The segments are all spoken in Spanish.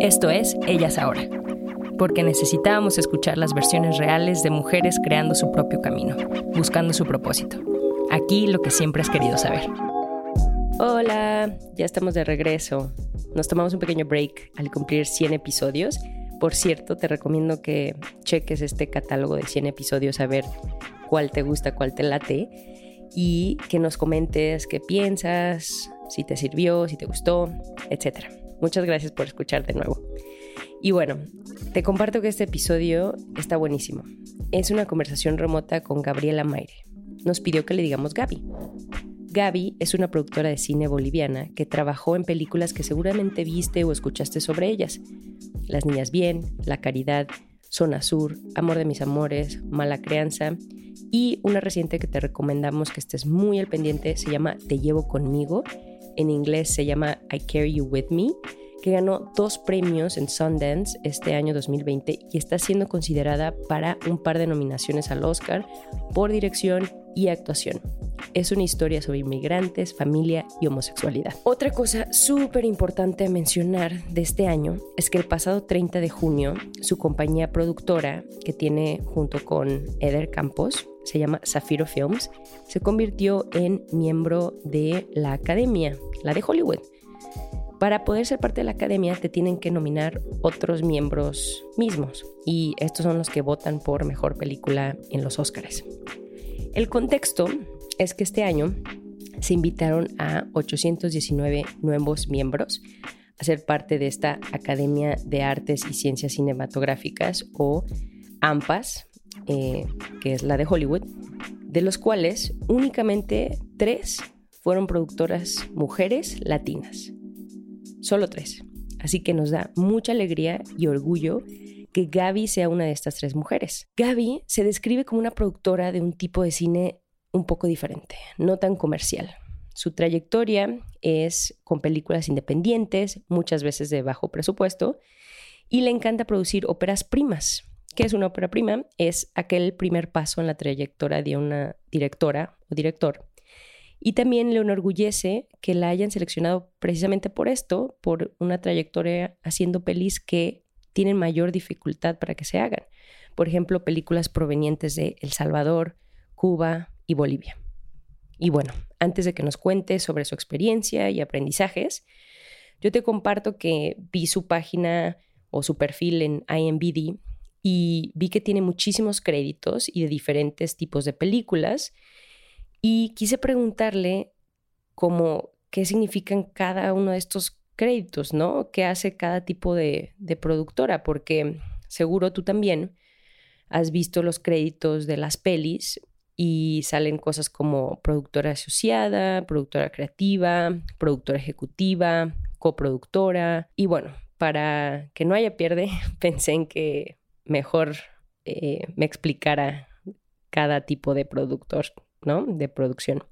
Esto es Ellas Ahora, porque necesitábamos escuchar las versiones reales de mujeres creando su propio camino, buscando su propósito. Aquí lo que siempre has querido saber. Hola, ya estamos de regreso. Nos tomamos un pequeño break al cumplir 100 episodios. Por cierto, te recomiendo que cheques este catálogo de 100 episodios a ver cuál te gusta, cuál te late y que nos comentes qué piensas, si te sirvió, si te gustó, etc. Muchas gracias por escuchar de nuevo. Y bueno, te comparto que este episodio está buenísimo. Es una conversación remota con Gabriela Maire. Nos pidió que le digamos Gaby. Gaby es una productora de cine boliviana que trabajó en películas que seguramente viste o escuchaste sobre ellas. Las Niñas Bien, La Caridad, Zona Sur, Amor de mis Amores, Mala Crianza y una reciente que te recomendamos que estés muy al pendiente se llama Te llevo conmigo. En inglés se llama I Carry You With Me, que ganó dos premios en Sundance este año 2020 y está siendo considerada para un par de nominaciones al Oscar por dirección y actuación. Es una historia sobre inmigrantes, familia y homosexualidad. Otra cosa súper importante a mencionar de este año es que el pasado 30 de junio su compañía productora, que tiene junto con Eder Campos, se llama Zafiro Films, se convirtió en miembro de la Academia, la de Hollywood. Para poder ser parte de la academia te tienen que nominar otros miembros mismos y estos son los que votan por mejor película en los Oscars. El contexto es que este año se invitaron a 819 nuevos miembros a ser parte eh, que es la de Hollywood, de los cuales únicamente tres fueron productoras mujeres latinas. Solo tres. Así que nos da mucha alegría y orgullo que Gaby sea una de estas tres mujeres. Gaby se describe como una productora de un tipo de cine un poco diferente, no tan comercial. Su trayectoria es con películas independientes, muchas veces de bajo presupuesto, y le encanta producir óperas primas. ¿Qué es una ópera prima? Es aquel primer paso en la trayectoria de una directora o director. Y también le enorgullece que la hayan seleccionado precisamente por esto, por una trayectoria haciendo pelis que tienen mayor dificultad para que se hagan. Por ejemplo, películas provenientes de El Salvador, Cuba, y Bolivia. Y bueno, antes de que nos cuente sobre su experiencia y aprendizajes, yo te comparto que vi su página o su perfil en IMBD y vi que tiene muchísimos créditos y de diferentes tipos de películas y quise preguntarle cómo qué significan cada uno de estos créditos, ¿no? ¿Qué hace cada tipo de, de productora? Porque seguro tú también has visto los créditos de las pelis y salen cosas como productora asociada, productora creativa, productora ejecutiva, coproductora. Y bueno, para que no haya pierde, pensé en que mejor eh, me explicara cada tipo de productor, ¿no? De producción.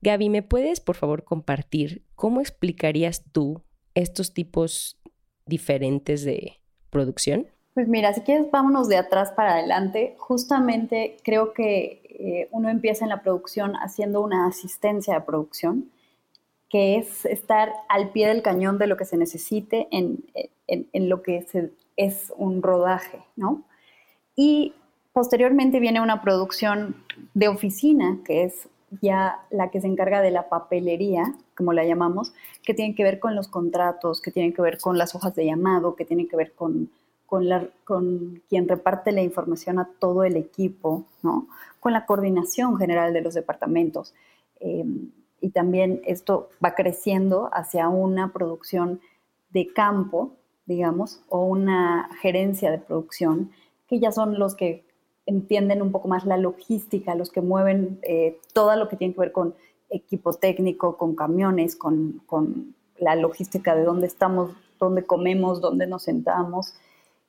Gaby, ¿me puedes por favor compartir cómo explicarías tú estos tipos diferentes de producción? Pues mira, si quieres, vámonos de atrás para adelante. Justamente creo que eh, uno empieza en la producción haciendo una asistencia de producción, que es estar al pie del cañón de lo que se necesite en, lo que es un rodaje, ¿no? Y posteriormente viene una producción de oficina, que es ya la que se encarga de la papelería, como la llamamos, que tiene que ver con los contratos, que tiene que ver con las hojas de llamado, que tiene que ver con con, la, con quien reparte la información a todo el equipo, ¿no? con la coordinación general de los departamentos. Em, y también esto va creciendo hacia una producción de campo, digamos, o una gerencia de producción, que ya son los que entienden un poco más la logística, los que mueven eh, todo lo que tiene que ver con equipo técnico, con camiones, con, con, la logística de dónde estamos, dónde comemos, dónde nos sentamos.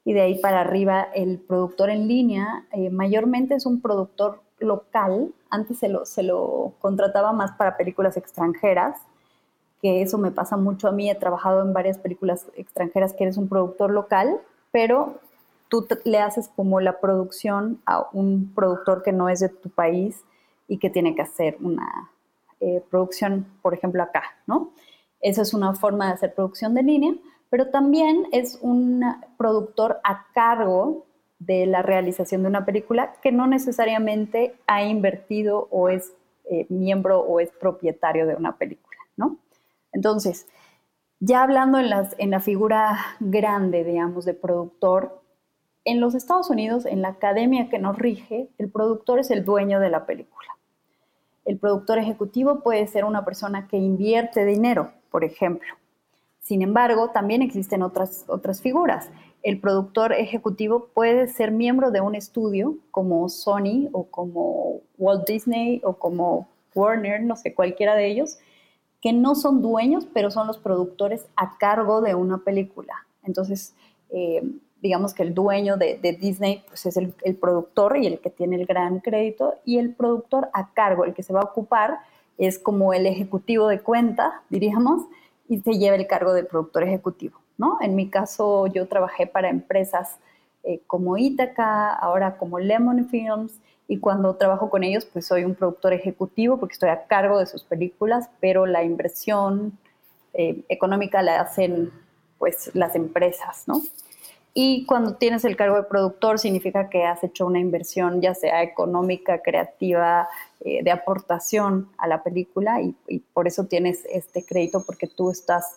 Y de ahí para arriba, el productor en línea eh, mayormente es un productor local. Antes se lo, se lo contrataba más para películas extranjeras, que eso me pasa mucho a mí. He trabajado en varias películas extranjeras que eres un productor local, pero tú le haces como la producción a un productor que no es de tu país y que tiene que hacer una eh, producción, por ejemplo, acá, ¿no? Esa es una forma de hacer producción de línea, pero también es un productor a cargo de la realización de una película que no necesariamente ha invertido o es eh, miembro o es propietario de una película. Entonces, ya hablando en, la figura grande, digamos, de productor, en los Estados Unidos, en la academia que nos rige, el productor es el dueño de la película. El productor ejecutivo puede ser una persona que invierte dinero, por ejemplo. Sin embargo, también existen otras, otras figuras. El productor ejecutivo puede ser miembro de un estudio como Sony o como Walt Disney o como Warner, no sé, cualquiera de ellos, que no son dueños, pero son los productores a cargo de una película. Entonces, eh, digamos que el dueño de, Disney pues es el, productor y el que tiene el gran crédito y el productor a cargo, el que se va a ocupar, es como el ejecutivo de cuenta, diríamos, y se lleva el cargo de productor ejecutivo, ¿no? En mi caso yo trabajé para empresas eh, como Ítaca, ahora como Lemon Films, y cuando trabajo con ellos pues soy un productor ejecutivo porque estoy a cargo de sus películas, pero la inversión eh, económica la hacen pues las empresas, ¿no? Y cuando tienes el cargo de productor significa que has hecho una inversión, ya sea económica, creativa, eh, de aportación a la película y, por eso tienes este crédito porque tú estás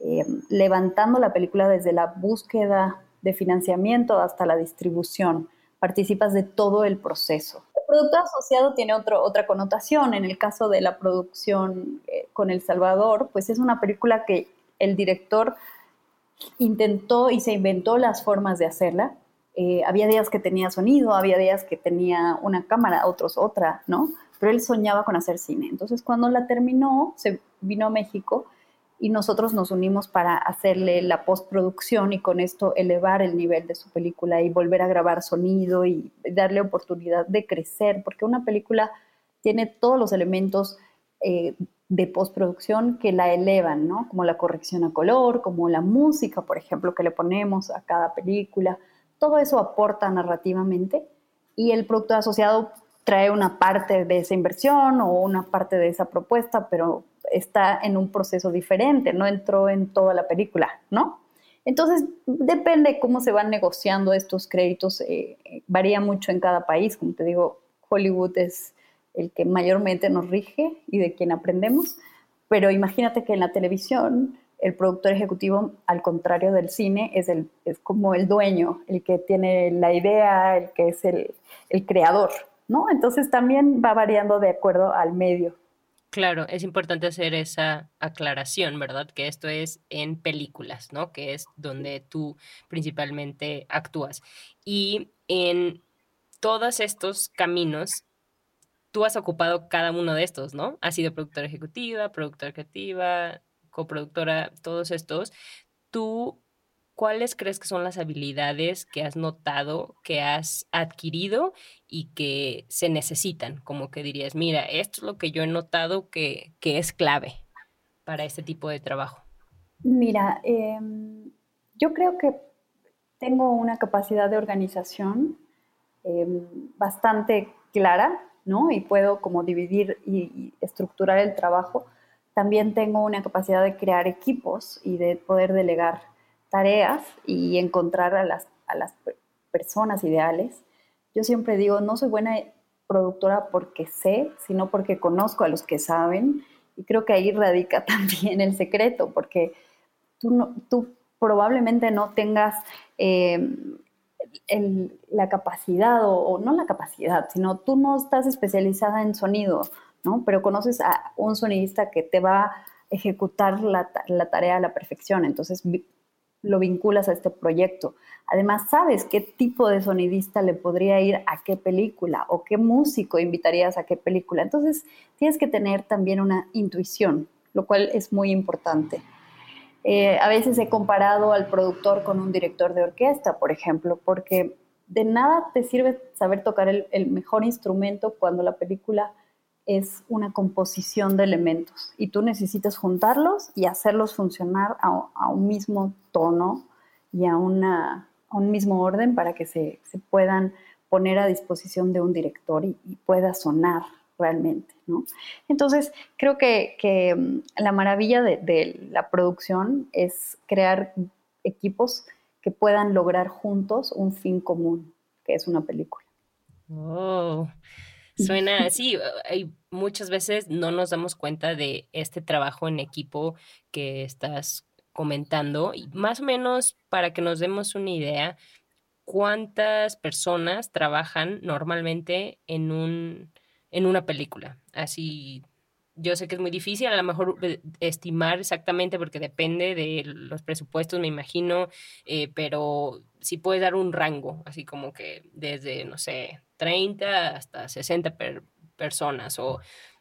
eh, levantando la película desde la búsqueda de financiamiento hasta la distribución. Participas de todo el proceso. El producto asociado tiene otro, otra connotación. En el caso de la producción eh, con El Salvador, pues es una película que el director intentó y se inventó las formas de hacerla. Eh, había días que tenía sonido, había días que tenía una cámara, otros otra, ¿no? Pero él soñaba con hacer cine. Entonces, cuando la terminó, se vino a México y nosotros nos unimos para hacerle la postproducción y con esto elevar el nivel de su película y volver a grabar sonido y darle oportunidad de crecer, porque una película tiene todos los elementos eh, de postproducción que la elevan, ¿no? Como la corrección a color, como la música, por ejemplo, que le ponemos a cada película. Todo eso aporta narrativamente y el producto asociado trae una parte de esa inversión o una parte de esa propuesta, pero está en un proceso diferente, no entró en toda la película, ¿no? Entonces, depende cómo se van negociando estos créditos, eh, eh, varía mucho en cada país, como te digo, Hollywood es el que mayormente nos rige y de quien aprendemos, pero imagínate que en la televisión el productor ejecutivo, al contrario del cine, es, el, es como el dueño, el que tiene la idea, el que es el, el creador, ¿no? Entonces también va variando de acuerdo al medio. Claro, es importante hacer esa aclaración, ¿verdad? Que esto es en películas, ¿no? Que es donde tú principalmente actúas. Y en todos estos caminos tú has ocupado cada uno de estos, ¿no? Has sido productora ejecutiva, productora creativa, coproductora, todos estos. ¿Tú cuáles crees que son las habilidades que has notado, que has adquirido y que se necesitan? Como que dirías, mira, esto es lo que yo he notado que, es clave para este tipo de trabajo. Mira, em, yo creo que tengo una capacidad de organización em, bastante clara y puedo como dividir y, estructurar el trabajo, también tengo una capacidad de crear equipos y de poder delegar tareas y encontrar a las, a las personas ideales. Yo siempre digo, no soy buena productora porque sé, sino porque conozco a los que saben y creo que ahí radica también el secreto, porque tú, no, tú probablemente no tengas eh, la capacidad, o, no la capacidad, sino tú no estás especializada en sonido, ¿no? Pero conoces a un sonidista que te va a ejecutar la, tarea a la perfección. Entonces, lo vinculas a este proyecto. Además, sabes qué tipo de sonidista le podría ir a qué película o qué músico invitarías a qué película. Entonces, tienes que tener también una intuición, lo cual es muy importante. Eh, a veces he comparado al productor con un director de orquesta, por ejemplo, porque de nada te sirve saber tocar el, mejor instrumento cuando la película es una composición de elementos y tú necesitas juntarlos y hacerlos funcionar a, un mismo tono y a, una, un mismo orden para que se, puedan poner a disposición de un director y, pueda sonar realmente, ¿no? Entonces, creo que, mm, la maravilla de, la producción es crear equipos que puedan lograr juntos un fin común, que es una película. Oh, suena así. Hay muchas veces no nos damos cuenta de este trabajo en equipo que estás comentando y más o menos para que nos demos una idea, ¿cuántas personas trabajan normalmente en, un, en una película? Así, yo sé que es muy difícil a lo mejor eh, estimar exactamente porque depende de los presupuestos, me imagino, eh, pero sí puedes dar un rango, así como que desde, no sé, 30 hasta 60 personas o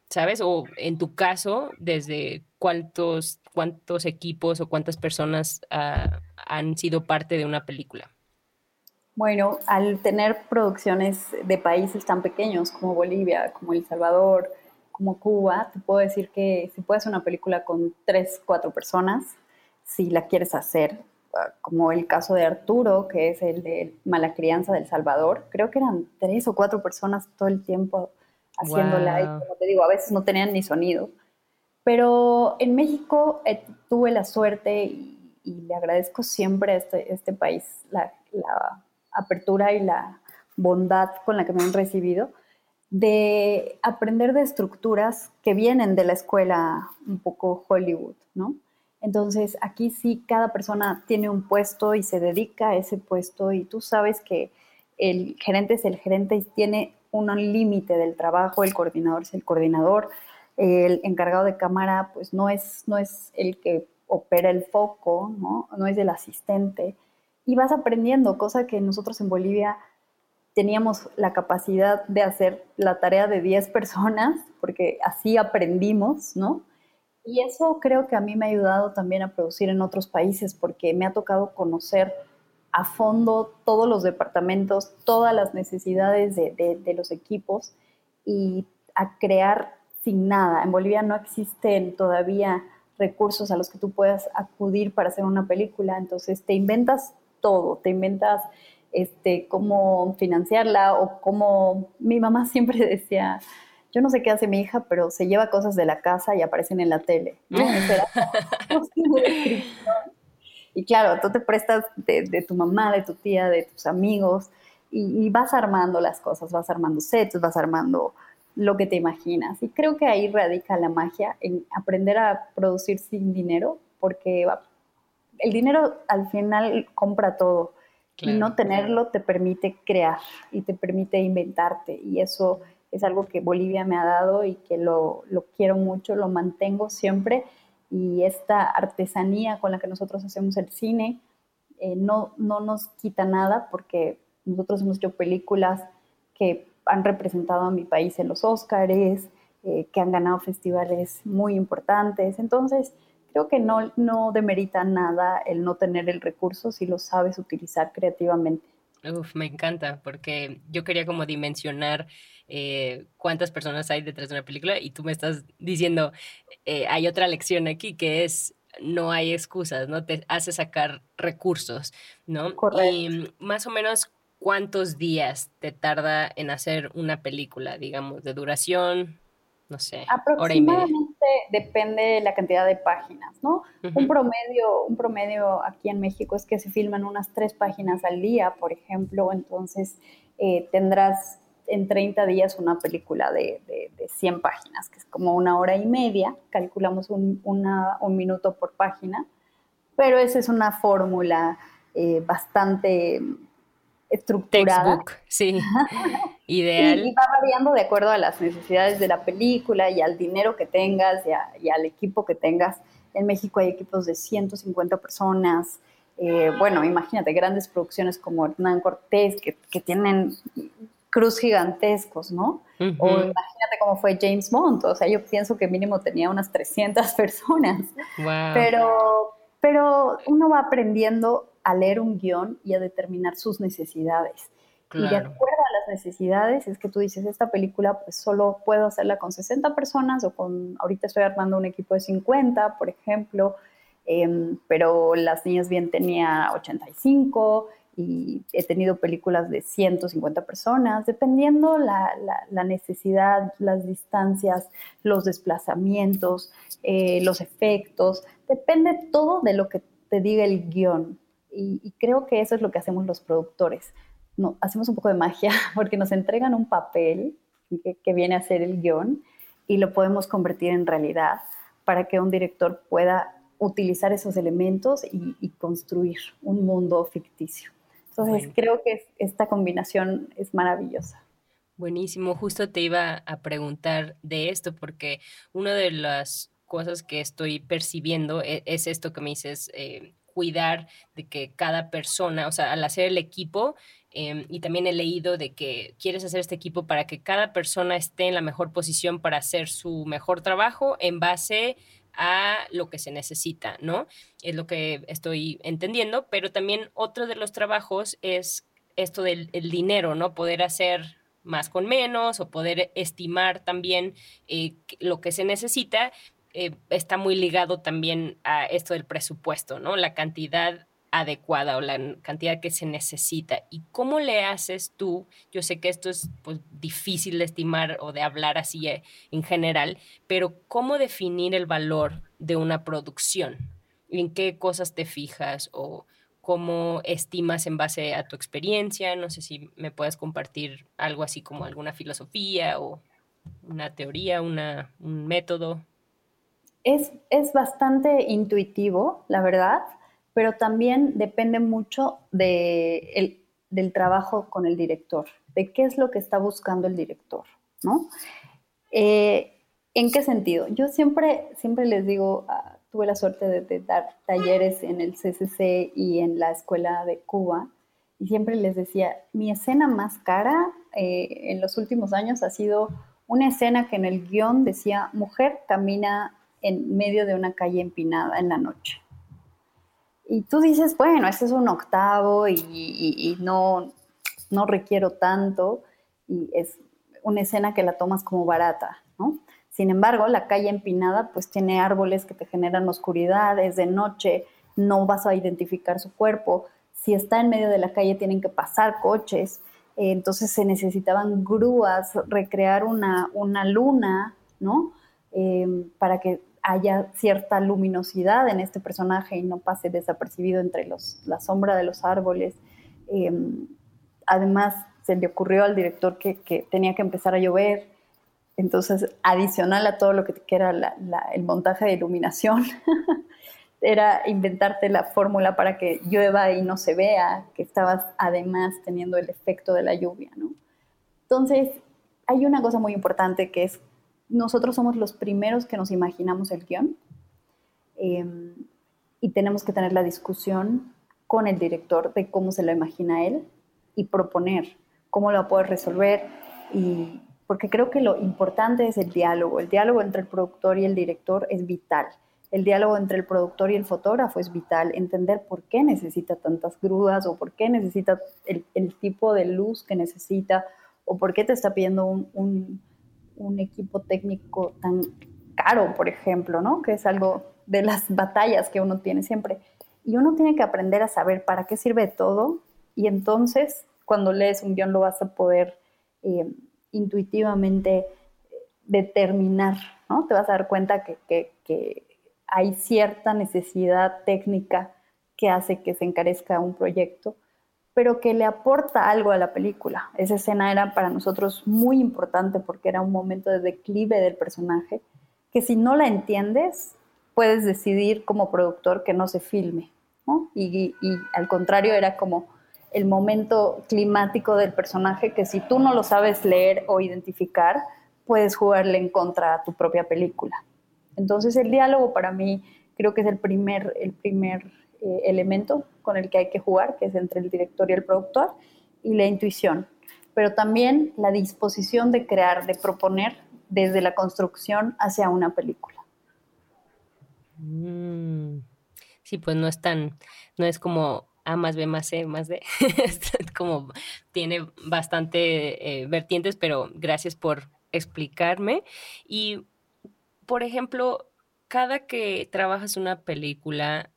¿sabes? O en tu caso, desde cuántos, cuántos equipos o cuántas personas ah, han sido parte de una película. Bueno, al tener producciones de países tan pequeños como Bolivia, como El Salvador, como Cuba, te puedo decir que si puedes una película con tres, cuatro personas, si la quieres hacer, ah, como el caso de Arturo, que es el de Mala Crianza del Salvador, creo que eran tres o cuatro personas todo el tiempo haciéndola. Y como te digo, a veces no tenían ni sonido. Pero en México eh, tuve la suerte y, le agradezco siempre a este, este país la, apertura y la bondad con la que me han recibido de aprender de estructuras que vienen de la escuela un poco Hollywood, ¿no? Entonces, aquí sí cada persona tiene un puesto y se dedica a ese puesto y tú sabes que el gerente es el gerente y tiene un límite del trabajo, el coordinador es el coordinador, el encargado de cámara pues no es, no es el que opera el foco, ¿no? no es el asistente, y vas aprendiendo, cosa que nosotros en Bolivia teníamos la capacidad de hacer la tarea de 10 personas, porque así aprendimos, ¿no? Y eso creo que a mí me ha ayudado también a producir en otros países, porque me ha tocado conocer a fondo todos los departamentos, todas las necesidades de, los equipos y a crear sin nada. En Bolivia no existen todavía recursos a los que tú puedas acudir para hacer una película, entonces te inventas todo, te inventas este, cómo financiarla o cómo mi mamá siempre decía, yo no sé qué hace mi hija, pero se lleva cosas de la casa y aparecen en la tele. Y claro, tú te prestas de, tu mamá, de tu tía, de tus amigos y, vas armando las cosas, vas armando sets, vas armando lo que te imaginas. Y creo que ahí radica la magia en aprender a producir sin dinero, porque el dinero al final compra todo. Y no tenerlo te permite crear y te permite inventarte. Y eso es algo que Bolivia me ha dado y que lo, lo quiero mucho, lo mantengo siempre y esta artesanía con la que nosotros hacemos el cine eh, no, no nos quita nada porque nosotros hemos hecho películas que han representado a mi país en los Óscares, eh, que han ganado festivales muy importantes. Entonces, creo que no, no demerita nada el no tener el recurso si lo sabes utilizar creativamente. Uf, me encanta, porque yo quería como dimensionar eh, cuántas personas hay detrás de una película y tú me estás diciendo, eh, hay otra lección aquí que es no hay excusas, ¿no? Te hace sacar recursos, ¿no? Y más o menos cuántos días te tarda en hacer una película, digamos, de duración, no sé, hora y media. depende de la cantidad de páginas, ¿no? Un promedio, un promedio aquí en México es que se filman unas tres páginas al día, por ejemplo, entonces eh, tendrás en 30 días una película de, de, 100 páginas, que es como una hora y media, calculamos un, un minuto por página, pero esa es una fórmula eh, bastante estructurada. Textbook, sí. Ideal. Y, va variando de acuerdo a las necesidades de la película y al dinero que tengas y, al equipo que tengas. En México hay equipos de 150 personas, Eh, bueno, imagínate, grandes producciones como Hernán Cortés, que, que tienen cruz gigantescos, ¿no? O imagínate cómo fue James Bond, o sea, yo pienso que mínimo tenía unas 300 personas. Pero, pero uno va aprendiendo a leer un guion y a determinar sus necesidades. Y de acuerdo a las necesidades es que tú dices, esta película pues solo puedo hacerla con 60 personas o con, ahorita estoy armando un equipo de 50, por ejemplo, em, pero Las Niñas Bien tenía 85 y he tenido películas de 150 personas, dependiendo la, la, necesidad, las distancias, los desplazamientos, eh, los efectos, depende todo de lo que te diga el guion. Y, creo que eso es lo que hacemos los productores. No, hacemos un poco de magia porque nos entregan un papel que, viene a ser el guion y lo podemos convertir en realidad para que un director pueda utilizar esos elementos y construir un mundo ficticio. Entonces creo que esta combinación es maravillosa. Buenísimo, justo te iba a preguntar de esto porque una de las cosas que estoy percibiendo e, es, esto que me dices, eh, cuidar de que cada persona, o sea, al hacer el equipo, em, y también he leído de que quieres hacer este equipo para que cada persona esté en la mejor posición para hacer su mejor trabajo en base a lo que se necesita, ¿no? Es lo que estoy entendiendo, pero también otro de los trabajos es esto del dinero, ¿no? Poder hacer más con menos o poder estimar también eh, lo que se necesita, eh, está muy ligado también a esto del presupuesto, ¿no? La cantidad adecuada o la cantidad que se necesita. ¿Y cómo le haces tú? Yo sé que esto es pues, difícil de estimar o de hablar así eh, en general, pero ¿cómo definir el valor de una producción? ¿En qué cosas te fijas o cómo estimas en base a tu experiencia? No sé si me puedes compartir algo así como alguna filosofía o una teoría, una, un método. Es, es bastante intuitivo, la verdad pero también depende mucho de del trabajo con el director, de qué es lo que está buscando el director, ¿no? Eh, ¿En qué sentido? Yo siempre, siempre les digo, ah, tuve la suerte de, dar talleres en el CCC y en la Escuela de Cuba, y siempre les decía, mi escena más cara eh, en los últimos años ha sido una escena que en el guion decía, mujer camina en medio de una calle empinada en la noche. Y tú dices, bueno, este es un octavo y, no, no requiero tanto y es una escena que la tomas como barata, ¿no? Sin embargo, la calle empinada pues tiene árboles que te generan oscuridad, es de noche, no vas a identificar su cuerpo. Si está en medio de la calle tienen que pasar coches, eh, entonces se necesitaban grúas, recrear una, una luna, ¿no? Eh, para que haya cierta luminosidad en este personaje y no pase desapercibido entre los, la sombra de los árboles. Em, además, se le ocurrió al director que, que, tenía que empezar a llover, entonces, adicional a todo lo que, era el montaje de iluminación, era inventarte la fórmula para que llueva y no se vea, que estabas además teniendo el efecto de la lluvia, ¿no? Entonces, hay una cosa muy importante que es nosotros somos los primeros que nos imaginamos el guion em, y tenemos que tener la discusión con el director de cómo se lo imagina él y proponer cómo lo puede resolver y porque creo que lo importante es el diálogo. El diálogo entre el productor y el director es vital. El diálogo entre el productor y el fotógrafo es vital. Entender por qué necesita tantas grúas o por qué necesita el, tipo de luz que necesita o por qué te está pidiendo un un equipo técnico tan caro, por ejemplo, ¿no? Que es algo de las batallas que uno tiene siempre. Y uno tiene que aprender a saber para qué sirve todo y entonces cuando lees un guion lo vas a poder eh, intuitivamente determinar, ¿no? Te vas a dar cuenta que hay cierta necesidad técnica que hace que se encarezca un proyecto pero que le aporta algo a la película. Esa escena era para nosotros muy importante porque era un momento de declive del personaje, que si no la entiendes, puedes decidir como productor que no se filme. Y, al contrario, era como el momento climático del personaje que si tú no lo sabes leer o identificar, puedes jugarle en contra a tu propia película. Entonces el diálogo para mí creo que es el primer, el primer eh, elemento con el que hay que jugar, que es entre el director y el productor, y la intuición, pero también la disposición de crear, de proponer desde la construcción hacia una película. Mm. Sí, pues no es tan, no es como A más B más C más D, como tiene bastante eh, vertientes, pero gracias por explicarme. Y, por ejemplo, cada que trabajas una película,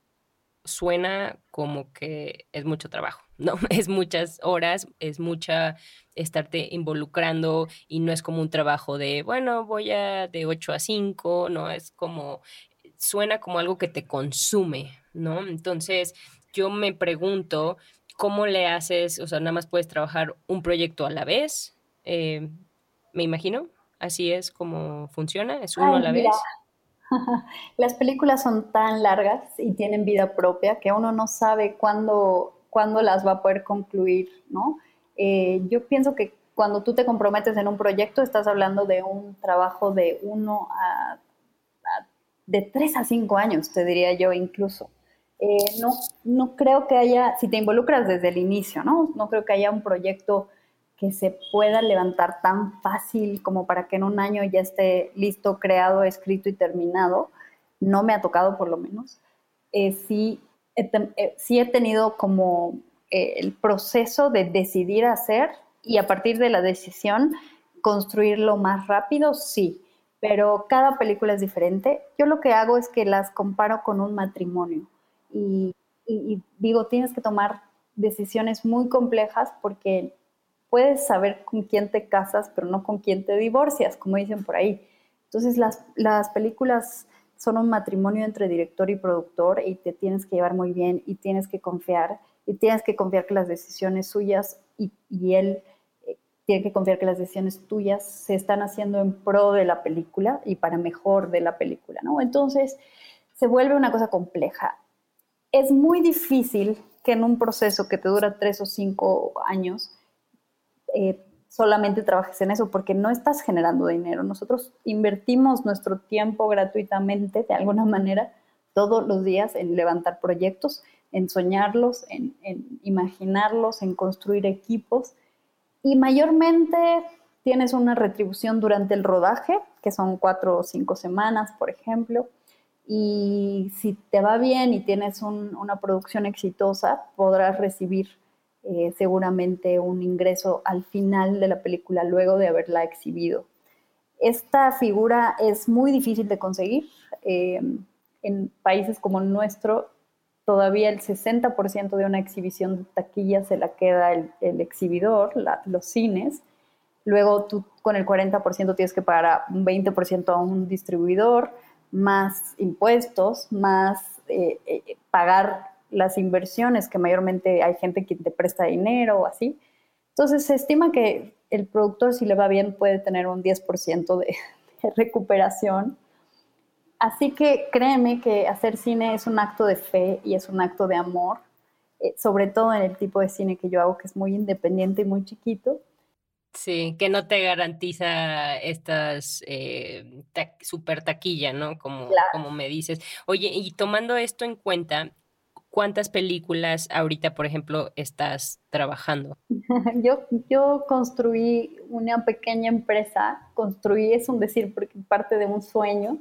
suena como que es mucho trabajo, ¿no? Es muchas horas, es mucha estarte involucrando y no es como un trabajo de, bueno, voy a de 8 a 5, no, es como, suena como algo que te consume, ¿no? Entonces, yo me pregunto, ¿cómo le haces? O sea, nada más puedes trabajar un proyecto a la vez, eh, me imagino, así es como funciona, es uno a la vez. Las películas son tan largas y tienen vida propia que uno no sabe cuándo, cuándo las va a poder concluir, ¿no? Eh, yo pienso que cuando tú te comprometes en un proyecto, estás hablando de un trabajo de uno a de tres a cinco años, te diría yo incluso. Eh, no, no creo que haya, si te involucras desde el inicio, ¿no? No creo que haya un proyecto que se pueda levantar tan fácil como para que en un año ya esté listo, creado, escrito y terminado. No me ha tocado por lo menos. Eh, sí, he, eh, sí he tenido como el proceso de decidir hacer y a partir de la decisión construirlo más rápido, sí pero cada película es diferente. Yo lo que hago es que las comparo con un matrimonio y, digo, tienes que tomar decisiones muy complejas porque puedes saber con quién te casas, pero no con quién te divorcias, como dicen por ahí. Entonces las, las películas son un matrimonio entre director y productor y te tienes que llevar muy bien y tienes que confiar y tienes que confiar que las decisiones suyas y, y él tiene que confiar que las decisiones tuyas se están haciendo en pro de la película y para mejor de la película, ¿no? Entonces, se vuelve una cosa compleja. Es muy difícil que en un proceso que te dura tres o cinco años eh, solamente trabajes en eso, porque no estás generando dinero. Nosotros invertimos nuestro tiempo gratuitamente, de alguna manera, todos los días en levantar proyectos, en soñarlos, en imaginarlos, en construir equipos y mayormente tienes una retribución durante el rodaje, que son cuatro o cinco semanas, por ejemplo. Y si te va bien y tienes una producción exitosa, podrás recibir eh, seguramente un ingreso al final de la película luego de haberla exhibido. Esta figura es muy difícil de conseguir. Eh, en países como el nuestro todavía el 60% de una exhibición de taquilla se la queda el, exhibidor, los cines. Luego tú con el 40% tienes que pagar un 20% a un distribuidor, más impuestos, más eh, pagar las inversiones, que mayormente hay gente que te presta dinero o así. Entonces se estima que el productor, si le va bien, puede tener un 10% de recuperación Así que créeme que hacer cine es un acto de fe y es un acto de amor, eh, sobre todo en el tipo de cine que yo hago, que es muy independiente y muy chiquito. Sí, que no te garantiza estas eh, super taquilla, ¿no? Como, como me dices. Oye, y tomando esto en cuenta, ¿cuántas películas ahorita, por ejemplo, estás trabajando? yo, yo construí una pequeña empresa, construí, es un decir, porque parte de un sueño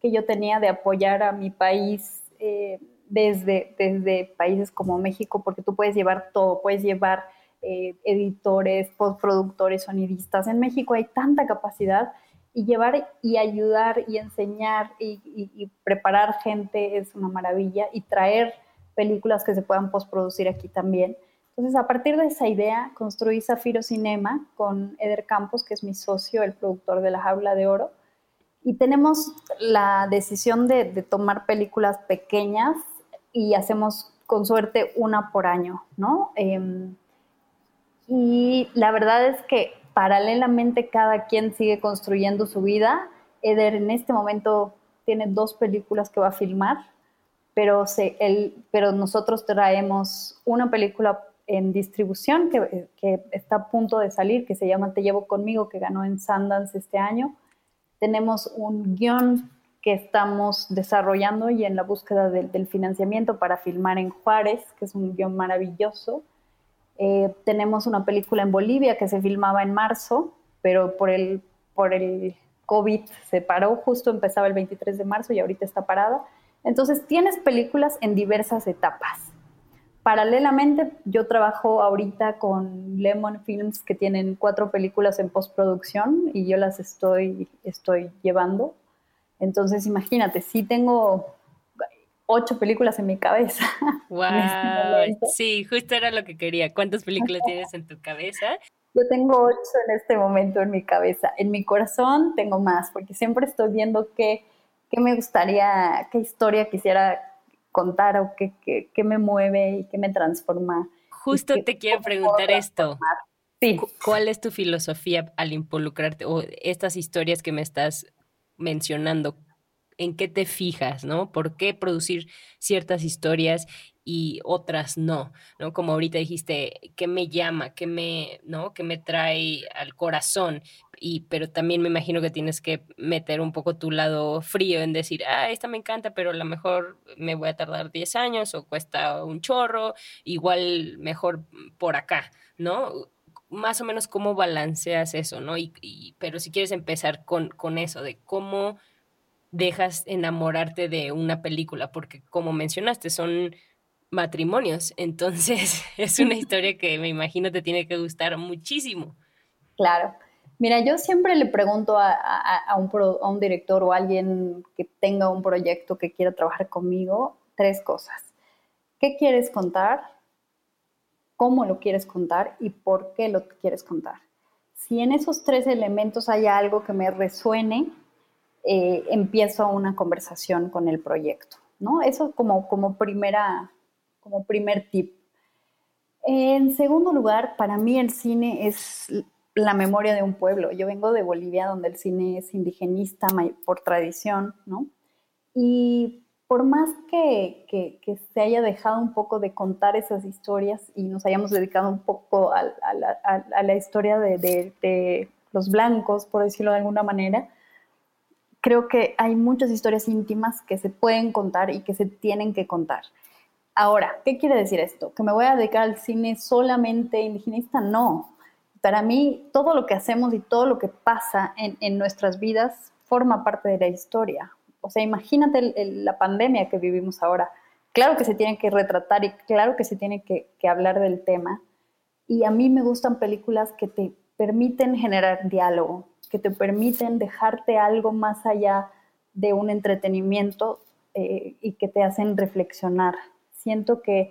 que yo tenía de apoyar a mi país eh, desde, desde países como México, porque tú puedes llevar todo, puedes llevar eh, editores, postproductores, sonidistas. En México hay tanta capacidad y llevar y ayudar y enseñar y, y, preparar gente es una maravilla y traer películas que se puedan postproducir aquí también. Entonces, a partir de esa idea, construí Zafiro Cinema con Eder Campos, que es mi socio, el productor de La Jaula de Oro y tenemos la decisión de, tomar películas pequeñas y hacemos con suerte una por año, ¿no? Em, y la verdad es que paralelamente cada quien sigue construyendo su vida. Eder en este momento tiene dos películas que va a filmar, pero, se, pero nosotros traemos una película en distribución que, que, está a punto de salir, que se llama Te llevo conmigo, que ganó en Sundance este año tenemos un guion que estamos desarrollando y en la búsqueda del financiamiento para filmar en Juárez, que es un guion maravilloso. Eh, tenemos una película en Bolivia que se filmaba en marzo, pero por el, por el COVID se paró, justo empezaba el 23 de marzo y ahorita está parada. Entonces tienes películas en diversas etapas. Paralelamente, yo trabajo ahorita con Lemon Films, que tienen cuatro películas en postproducción y yo las estoy, estoy llevando. Entonces, imagínate, sí tengo ocho películas en mi cabeza. ¡Wow! Este sí, justo era lo que quería. ¿Cuántas películas tienes en tu cabeza? Yo tengo ocho en este momento en mi cabeza. En mi corazón tengo más, porque siempre estoy viendo qué, qué me gustaría, qué historia quisiera contar o qué, qué, qué me mueve y qué me transforma. Justo te quiero preguntar esto. Sí. ¿Cuál es tu filosofía al involucrarte o estas historias que me estás mencionando, en qué te fijas, ¿no? ¿Por qué producir ciertas historias y otras no, ¿no? Como ahorita dijiste, ¿qué me llama? ¿Qué me, ¿no? ¿Qué me trae al corazón? Y, pero también me imagino que tienes que meter un poco tu lado frío en decir, ah, esta me encanta, pero a lo mejor me voy a tardar 10 años o cuesta un chorro, igual mejor por acá, ¿no? Más o menos cómo balanceas eso, ¿no? Y, pero si quieres empezar con, con eso, de cómo dejas enamorarte de una película, porque como mencionaste, son matrimonios, entonces es una historia que me imagino te tiene que gustar muchísimo. Claro. Mira, yo siempre le pregunto a, a, un a, un, director o a alguien que tenga un proyecto que quiera trabajar conmigo tres cosas. ¿Qué quieres contar? ¿Cómo lo quieres contar? ¿Y por qué lo quieres contar? Si en esos tres elementos hay algo que me resuene, eh, empiezo una conversación con el proyecto, ¿no? Eso como, como, primera, como primer tip. En segundo lugar, para mí el cine es la memoria de un pueblo. Yo vengo de Bolivia, donde el cine es indigenista por tradición, ¿no? Y por más que, que, se haya dejado un poco de contar esas historias y nos hayamos dedicado un poco a, la historia de, de, los blancos, por decirlo de alguna manera, creo que hay muchas historias íntimas que se pueden contar y que se tienen que contar. Ahora, ¿qué quiere decir esto? ¿Que me voy a dedicar al cine solamente indigenista? No. Para mí, todo lo que hacemos y todo lo que pasa en, nuestras vidas forma parte de la historia. O sea, imagínate la pandemia que vivimos ahora. Claro que se tiene que retratar y claro que se tiene que, que hablar del tema. Y a mí me gustan películas que te permiten generar diálogo, que te permiten dejarte algo más allá de un entretenimiento eh, y que te hacen reflexionar. Siento que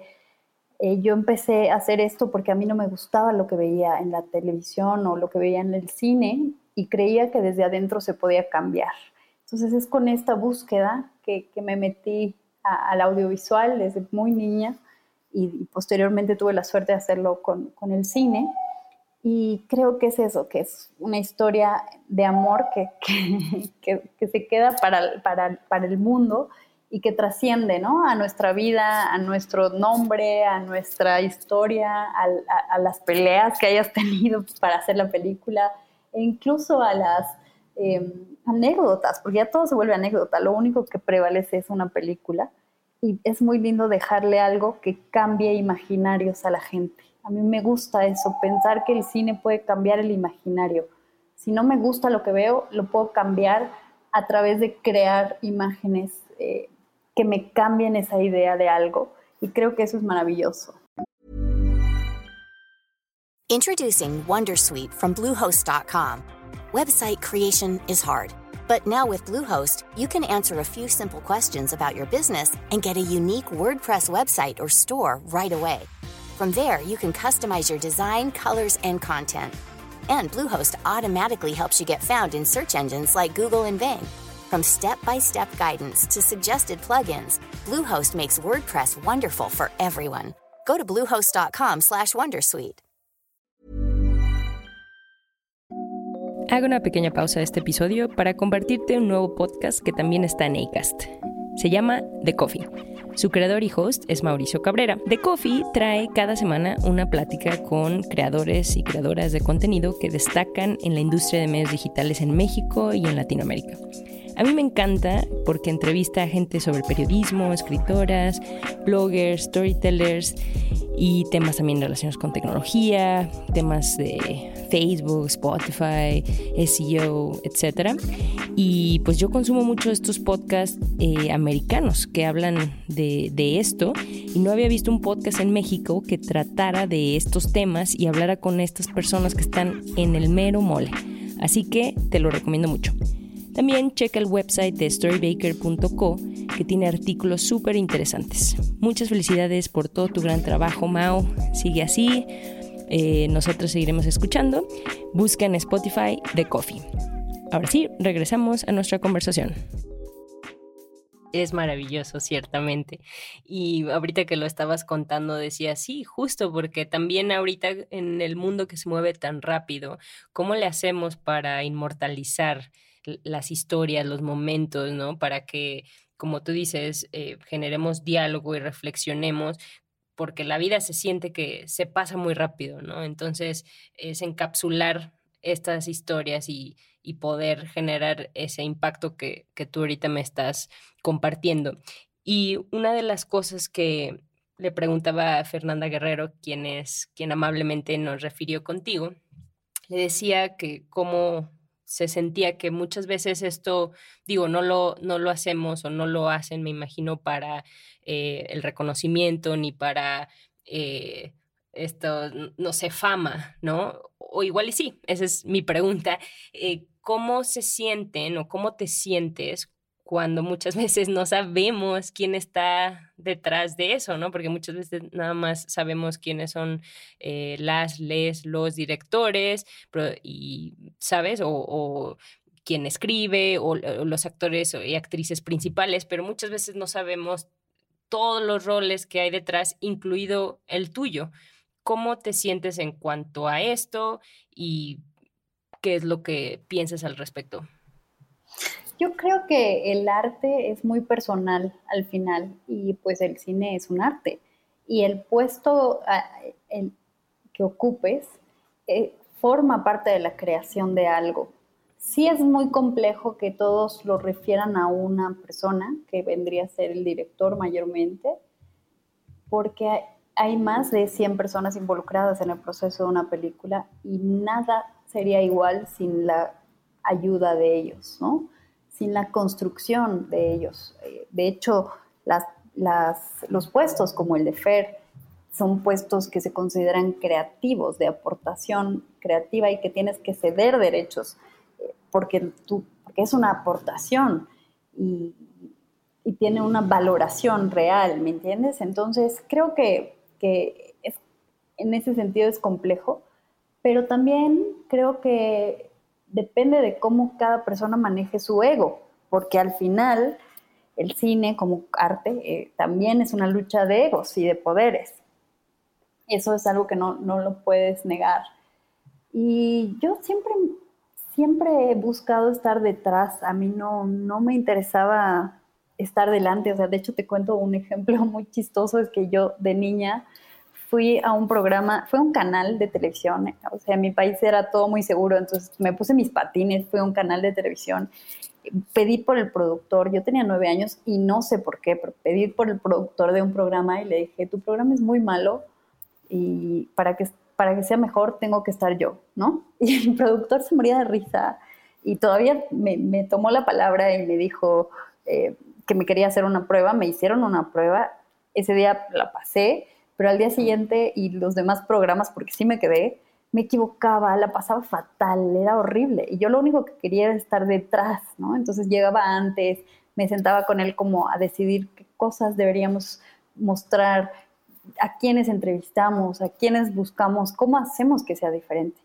eh, yo empecé a hacer esto porque a mí no me gustaba lo que veía en la televisión o lo que veía en el cine y creía que desde adentro se podía cambiar. Entonces es con esta búsqueda que, me metí al audiovisual desde muy niña y, posteriormente tuve la suerte de hacerlo con, con el cine y creo que es eso, que es una historia de amor que, que, que, se queda para, para, para, el mundo y que trasciende ¿no? a nuestra vida, a nuestro nombre, a nuestra historia, a, a, las peleas que hayas tenido para hacer la película e incluso a las em, anécdotas, porque ya todo se vuelve anécdota, lo único que prevalece es una película y es muy lindo dejarle algo que cambie imaginarios a la gente. A mí me gusta eso, pensar que el cine puede cambiar el imaginario. Si no me gusta lo que veo, lo puedo cambiar a través de crear imágenes eh, que me cambien esa idea de algo. Y creo que eso es maravilloso. Introducing Wondersuite from Bluehost.com. Website creation is hard, but now with Bluehost, you can answer a few simple questions about your business and get a unique WordPress website or store right away. From there, you can customize your design, colors, and content. And Bluehost automatically helps you get found in search engines like Google and Bing. From step-by-step guidance to suggested plugins, Bluehost makes WordPress wonderful for everyone. Go to bluehost.com/wondersuite. Hago una pequeña pausa de este episodio para compartirte un nuevo podcast que también está en Acast. Se llama The Coffee. Su creador y host es Mauricio Cabrera. The Coffee trae cada semana una plática con creadores y creadoras de contenido que destacan en la industria de medios digitales en México y en Latinoamérica. A mí me encanta porque entrevista a gente sobre periodismo, escritoras, bloggers, storytellers y temas también relacionados con tecnología, temas de Facebook, Spotify, SEO, etc. Y pues yo consumo mucho estos podcasts eh, americanos que hablan de, de esto y no había visto un podcast en México que tratara de estos temas y hablara con estas personas que están en el mero mole. Así que te lo recomiendo mucho. También checa el website de storybaker.co que tiene artículos súper interesantes. Muchas felicidades por todo tu gran trabajo, Mao. Sigue así. Eh, nosotros seguiremos escuchando. Busca en Spotify The Coffee. Ahora sí, regresamos a nuestra conversación. Es maravilloso, ciertamente. Y ahorita que lo estabas contando, decía, sí, justo porque también ahorita en el mundo que se mueve tan rápido, ¿cómo le hacemos para inmortalizar las historias, los momentos, ¿no? Para que, como tú dices, eh, generemos diálogo y reflexionemos, porque la vida se siente que se pasa muy rápido, ¿no? Entonces, es encapsular estas historias y, y poder generar ese impacto que, que tú ahorita me estás compartiendo. Y una de las cosas que le preguntaba a Fernanda Guerrero, quien es quien amablemente nos refirió contigo, le decía que cómo se sentía que muchas veces esto, digo, no lo, no lo hacemos o no lo hacen, me imagino, para eh, el reconocimiento ni para eh, esto, no sé, fama, ¿no? O igual y sí, esa es mi pregunta. Eh, ¿Cómo se sienten o cómo te sientes cuando muchas veces no sabemos quién está detrás de eso, ¿no? Porque muchas veces nada más sabemos quiénes son eh, las, les, los directores, y, ¿sabes? O, o quién escribe, o, los actores y actrices principales, pero muchas veces no sabemos todos los roles que hay detrás, incluido el tuyo. ¿Cómo te sientes en cuanto a esto y qué es lo que piensas al respecto? Yo creo que el arte es muy personal al final y pues el cine es un arte y el puesto ah, que ocupes eh, forma parte de la creación de algo. Sí es muy complejo que todos lo refieran a una persona, que vendría a ser el director mayormente, porque hay más de 100 personas involucradas en el proceso de una película y nada sería igual sin la ayuda de ellos, ¿no? Sin la construcción de ellos. Eh, de hecho, los puestos como el de FER son puestos que se consideran creativos, de aportación creativa y que tienes que ceder derechos eh, porque, es una aportación y, tiene una valoración real, ¿me entiendes? Entonces, creo que, en ese sentido es complejo, pero también creo que depende de cómo cada persona maneje su ego, porque al final el cine como arte eh, también es una lucha de egos y de poderes. Eso es algo que no, no lo puedes negar. Y yo siempre, siempre he buscado estar detrás, a mí no, no me interesaba estar delante, o sea, de hecho te cuento un ejemplo muy chistoso, es que yo de niña fui a un programa, fue un canal de televisión, o sea, en mi país era todo muy seguro, entonces me puse mis patines, fue un canal de televisión, pedí por el productor, yo tenía nueve años y no sé por qué, pero pedí por el productor de un programa y le dije, tu programa es muy malo y para que, para que sea mejor tengo que estar yo, ¿no? Y el productor se moría de risa y todavía me, tomó la palabra y me dijo eh, que me quería hacer una prueba, me hicieron una prueba, ese día la pasé pero al día siguiente y los demás programas, porque sí me quedé, me equivocaba, la pasaba fatal, era horrible. Y yo lo único que quería era estar detrás, ¿no? Entonces llegaba antes, me sentaba con él como a decidir qué cosas deberíamos mostrar, a quiénes entrevistamos, a quiénes buscamos, cómo hacemos que sea diferente.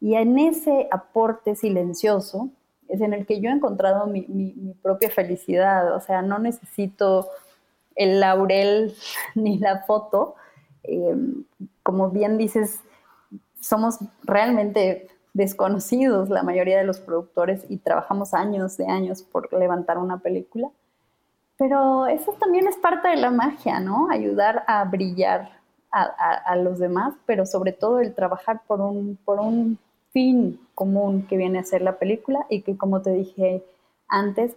Y en ese aporte silencioso es en el que yo he encontrado mi, mi propia felicidad. O sea, no necesito el laurel ni la foto. Eh, como bien dices, somos realmente desconocidos la mayoría de los productores y trabajamos años de años por levantar una película. Pero eso también es parte de la magia, ¿no? Ayudar a brillar a, los demás, pero sobre todo el trabajar por un, por un fin común que viene a ser la película y que, como te dije antes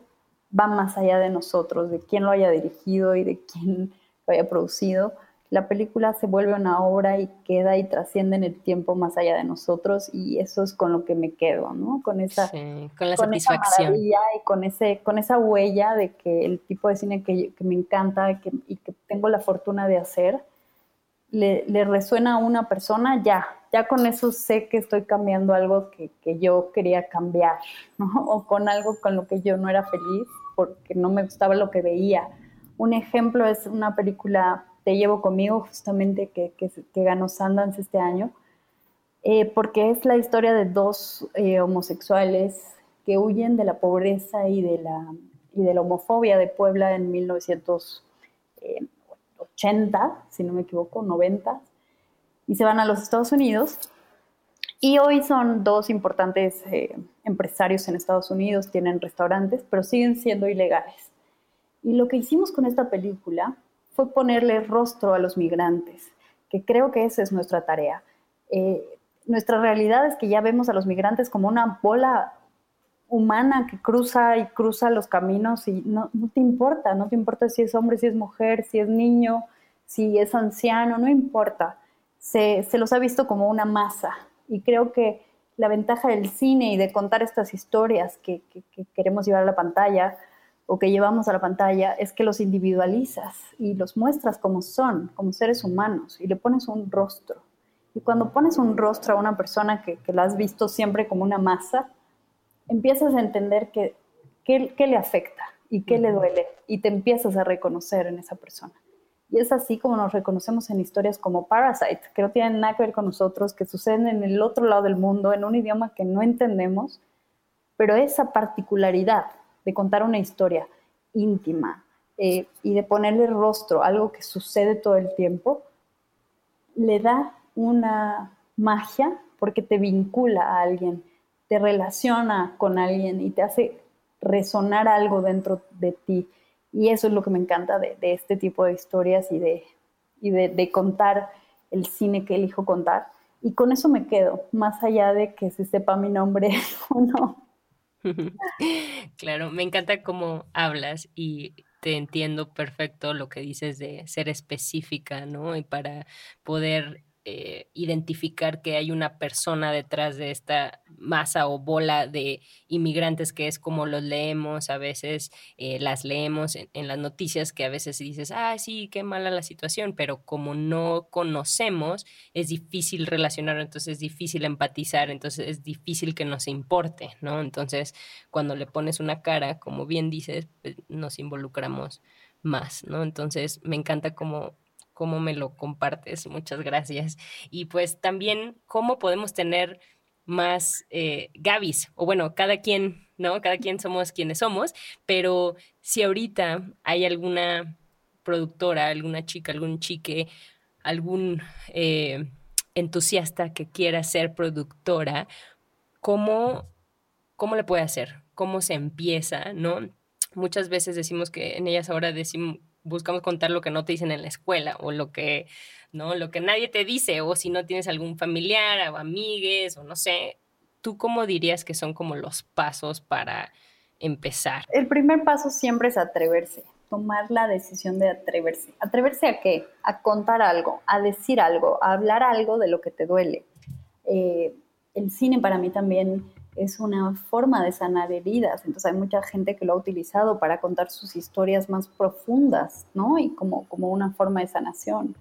va más allá de nosotros, de quién lo haya dirigido y de quién lo haya producido. La película se vuelve una obra y queda y trasciende en el tiempo más allá de nosotros y eso es con lo que me quedo, ¿no? Con esa, con la satisfacción. y con, ese, con esa huella de que el tipo de cine que, me encanta y que tengo la fortuna de hacer, le, resuena a una persona, ya, ya con eso sé que estoy cambiando algo que, que yo quería cambiar, ¿no? O con algo con lo que yo no era feliz porque no me gustaba lo que veía. Un ejemplo es una película Te llevo conmigo, justamente que, que, ganó Sundance este año, eh, porque es la historia de dos eh, homosexuales que huyen de la pobreza y de la, y de la homofobia de Puebla en 1980, si no me equivoco, 90, y se van a los Estados Unidos. Y hoy son dos importantes eh, empresarios en Estados Unidos, tienen restaurantes, pero siguen siendo ilegales. Y lo que hicimos con esta película fue ponerle rostro a los migrantes, que creo que esa es nuestra tarea. Eh, nuestra realidad es que ya vemos a los migrantes como una bola humana que cruza y cruza los caminos y no, te importa, no te importa si es hombre, si es mujer, si es niño, si es anciano, no importa. Se, se los ha visto como una masa y creo que la ventaja del cine y de contar estas historias que, queremos llevar a la pantalla o que llevamos a la pantalla es que los individualizas y los muestras como son, como seres humanos, y le pones un rostro. Y cuando pones un rostro a una persona que, la has visto siempre como una masa, empiezas a entender que, qué le afecta y qué le duele, y te empiezas a reconocer en esa persona. Y es así como nos reconocemos en historias como Parasite, que no tienen nada que ver con nosotros, que suceden en el otro lado del mundo, en un idioma que no entendemos, pero esa particularidad de contar una historia íntima eh, y de ponerle rostro algo que sucede todo el tiempo, le da una magia porque te vincula a alguien, te relaciona con alguien y te hace resonar algo dentro de ti y eso es lo que me encanta de, este tipo de historias y, de, de, contar el cine que elijo contar. Y con eso me quedo, más allá de que se sepa mi nombre o no. Claro, me encanta cómo hablas y te entiendo perfecto lo que dices de ser específica, ¿no? Y para poder eh, identificar que hay una persona detrás de esta masa o bola de inmigrantes que es como los leemos, a veces eh, las leemos en, las noticias que a veces dices, ah, sí, qué mala la situación, pero como no conocemos, es difícil relacionar, entonces es difícil empatizar, entonces es difícil que nos importe, ¿no? Entonces, cuando le pones una cara, como bien dices, pues, nos involucramos más, ¿no? Entonces, me encanta como cómo me lo compartes, muchas gracias. Y pues también cómo podemos tener más eh, Gabis, o bueno, cada quien, ¿no? Cada quien somos quienes somos, pero si ahorita hay alguna productora, alguna chica, algún chique, algún eh, entusiasta que quiera ser productora, ¿cómo, ¿cómo le puede hacer? ¿Cómo se empieza, no? Muchas veces decimos que en ellas ahora decimos, buscamos contar lo que no te dicen en la escuela o lo que, ¿no? Lo que nadie te dice o si no tienes algún familiar o amigues o no sé. ¿Tú cómo dirías que son como los pasos para empezar? El primer paso siempre es atreverse, tomar la decisión de atreverse. ¿Atreverse a qué? A contar algo, a decir algo, a hablar algo de lo que te duele. Eh, el cine para mí también es una forma de sanar heridas. Entonces hay mucha gente que lo ha utilizado para contar sus historias más profundas, ¿no? Y como, como una forma de sanación.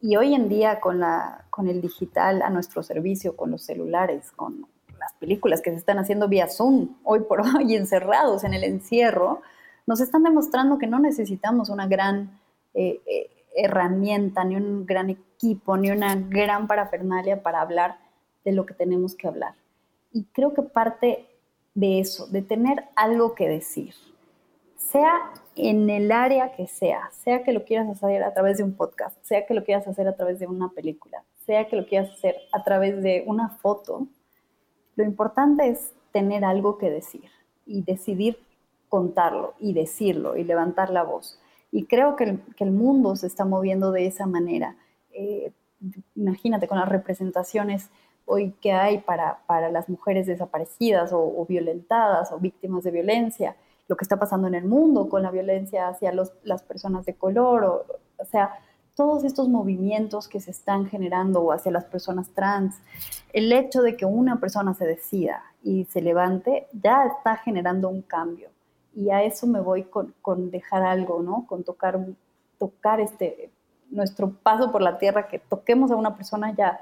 Y hoy en día con, la, con el digital a nuestro servicio, con los celulares, con las películas que se están haciendo vía Zoom, hoy por hoy encerrados en el encierro, nos están demostrando que no necesitamos una gran eh, eh, herramienta, ni un gran equipo, ni una gran parafernalia para hablar de lo que tenemos que hablar y creo que parte de eso, de tener algo que decir, sea en el área que sea, sea que lo quieras hacer a través de un podcast, sea que lo quieras hacer a través de una película, sea que lo quieras hacer a través de una foto, lo importante es tener algo que decir y decidir contarlo y decirlo y levantar la voz. Y creo que el, mundo se está moviendo de esa manera. Eh, imagínate con las representaciones hoy qué hay para, para las mujeres desaparecidas o, violentadas o víctimas de violencia, lo que está pasando en el mundo con la violencia hacia las personas de color, o, o sea, todos estos movimientos que se están generando hacia las personas trans, el hecho de que una persona se decida y se levante, ya está generando un cambio. Y a eso me voy con, con dejar algo, ¿no? Con tocar, tocar este, nuestro paso por la tierra, que toquemos a una persona ya,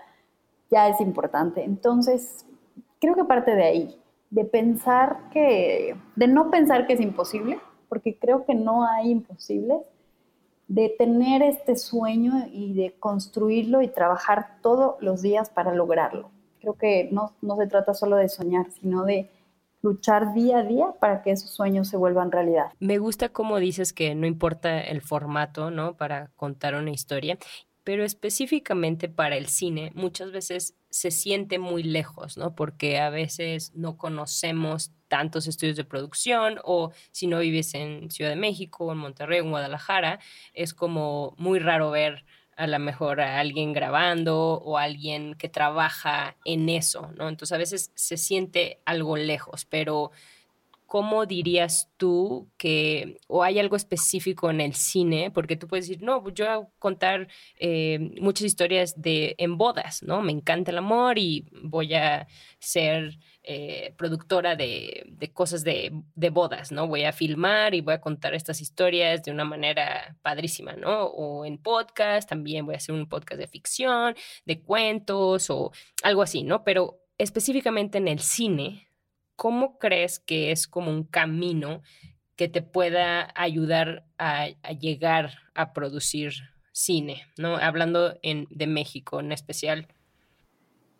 ya es importante. Entonces, creo que parte de ahí, de pensar que, de no pensar que es imposible, porque creo que no hay imposibles, de tener este sueño y de construirlo y trabajar todos los días para lograrlo. Creo que no, no se trata solo de soñar, sino de luchar día a día para que esos sueños se vuelvan realidad. Me gusta cómo dices que no importa el formato, ¿no? Para contar una historia, pero específicamente para el cine muchas veces se siente muy lejos, ¿no? Porque a veces no conocemos tantos estudios de producción o si no vives en Ciudad de México, en Monterrey, en Guadalajara, es como muy raro ver a lo mejor a alguien grabando o alguien que trabaja en eso, ¿no? Entonces a veces se siente algo lejos, pero ¿cómo dirías tú que, o hay algo específico en el cine? Porque tú puedes decir, no, pues yo voy a contar eh, muchas historias de, en bodas, ¿no? Me encanta el amor y voy a ser eh, productora de, cosas de, bodas, ¿no? Voy a filmar y voy a contar estas historias de una manera padrísima, ¿no? O en podcast, también voy a hacer un podcast de ficción, de cuentos o algo así, ¿no? Pero específicamente en el cine, ¿cómo crees que es como un camino que te pueda ayudar a, llegar a producir cine, ¿no? Hablando de México en especial.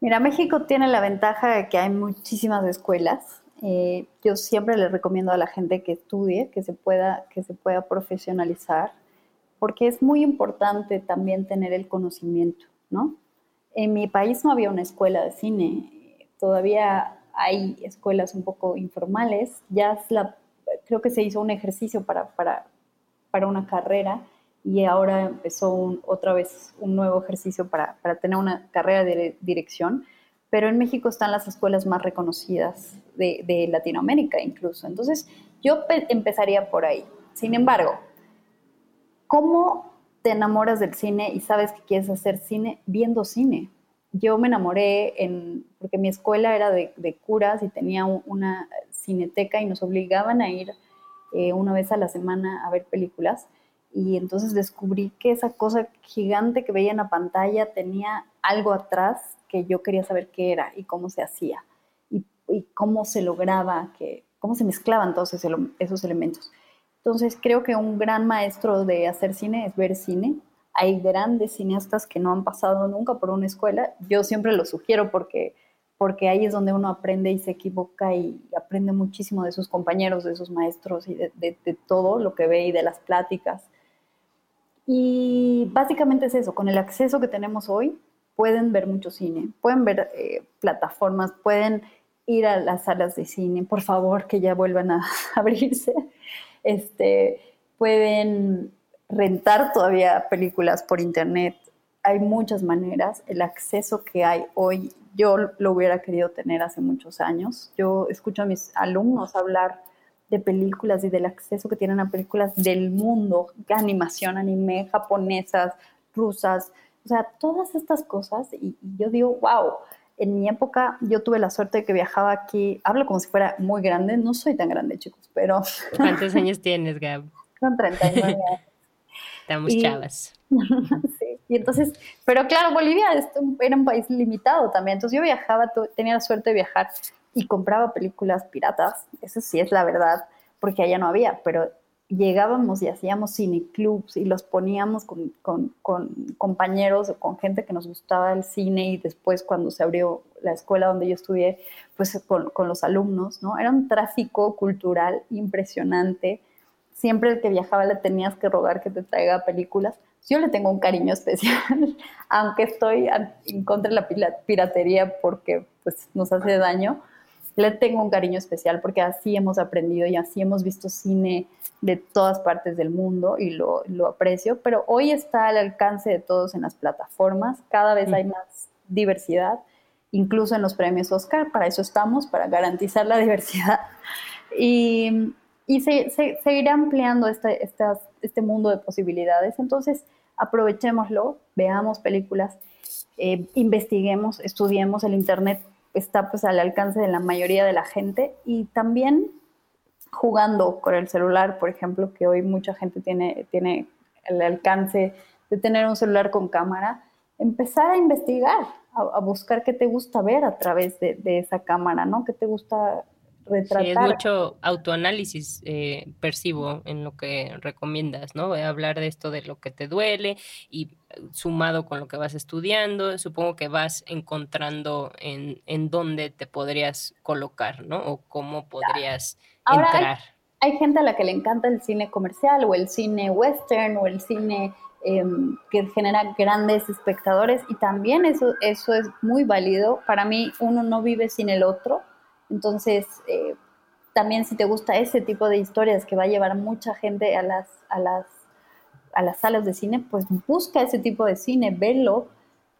Mira, México tiene la ventaja de que hay muchísimas escuelas. Eh, yo siempre le recomiendo a la gente que estudie, que se pueda, que se pueda profesionalizar, porque es muy importante también tener el conocimiento, ¿no? En mi país no había una escuela de cine, todavía hay escuelas un poco informales, ya la, creo que se hizo un ejercicio para, para, para una carrera y ahora empezó otra vez un nuevo ejercicio para, para, tener una carrera de dirección, pero en México están las escuelas más reconocidas de, de Latinoamérica incluso. Entonces, yo empezaría por ahí. Sin embargo, ¿cómo te enamoras del cine y sabes que quieres hacer cine viendo cine? Yo me enamoré en, porque mi escuela era de, curas y tenía una cineteca y nos obligaban a ir eh, una vez a la semana a ver películas y entonces descubrí que esa cosa gigante que veía en la pantalla tenía algo atrás que yo quería saber qué era y cómo se hacía y, cómo se lograba, que, cómo se mezclaban todos esos elementos. Entonces creo que un gran maestro de hacer cine es ver cine. Hay grandes cineastas que no han pasado nunca por una escuela. Yo siempre lo sugiero porque, porque ahí es donde uno aprende y se equivoca y aprende muchísimo de sus compañeros, de sus maestros y de, de todo lo que ve y de las pláticas. Y básicamente es eso, con el acceso que tenemos hoy, pueden ver mucho cine, pueden ver eh, plataformas, pueden ir a las salas de cine, por favor, que ya vuelvan a abrirse. Este, pueden rentar todavía películas por internet. Hay muchas maneras. El acceso que hay hoy, yo lo hubiera querido tener hace muchos años. Yo escucho a mis alumnos hablar de películas y del acceso que tienen a películas del mundo, animación, anime, japonesas, rusas, o sea, todas estas cosas. Y, yo digo, wow, en mi época yo tuve la suerte de que viajaba aquí, hablo como si fuera muy grande, no soy tan grande, chicos, pero... ¿Cuántos años tienes, Gab? Con 39 años. Estamos chavas. sí, y entonces, pero claro, Bolivia era un país limitado también, entonces yo viajaba, tenía la suerte de viajar y compraba películas piratas, eso sí es la verdad, porque allá no había, pero llegábamos y hacíamos cineclubs y los poníamos con, con, con, compañeros o con gente que nos gustaba el cine y después cuando se abrió la escuela donde yo estudié, pues con, con los alumnos, ¿no? Era un tráfico cultural impresionante. Siempre el que viajaba le tenías que rogar que te traiga películas. Yo le tengo un cariño especial, aunque estoy en contra de la piratería porque pues, nos hace daño le tengo un cariño especial porque así hemos aprendido y así hemos visto cine de todas partes del mundo y lo, aprecio, pero hoy está al alcance de todos en las plataformas, cada vez hay más diversidad incluso en los premios Oscar, para eso estamos, para garantizar la diversidad. Y, y se, seguirá ampliando este, este mundo de posibilidades. Entonces, aprovechémoslo, veamos películas, eh, investiguemos, estudiemos el Internet está pues al alcance de la mayoría de la gente y también jugando con el celular, por ejemplo, que hoy mucha gente tiene, tiene el alcance de tener un celular con cámara, empezar a investigar, a, buscar qué te gusta ver a través de, de, esa cámara, ¿no? ¿Qué te gusta retratar? Sí, es mucho autoanálisis, eh, percibo en lo que recomiendas, ¿no? Hablar de esto de lo que te duele y sumado con lo que vas estudiando, supongo que vas encontrando en, en dónde te podrías colocar, ¿no? O cómo podrías entrar. Hay, hay, gente a la que le encanta el cine comercial o el cine western o el cine em, que genera grandes espectadores y también eso, eso es muy válido. Para mí uno no vive sin el otro, entonces eh, también si te gusta ese tipo de historias que va a llevar mucha gente a las, a las a las salas de cine, pues busca ese tipo de cine, velo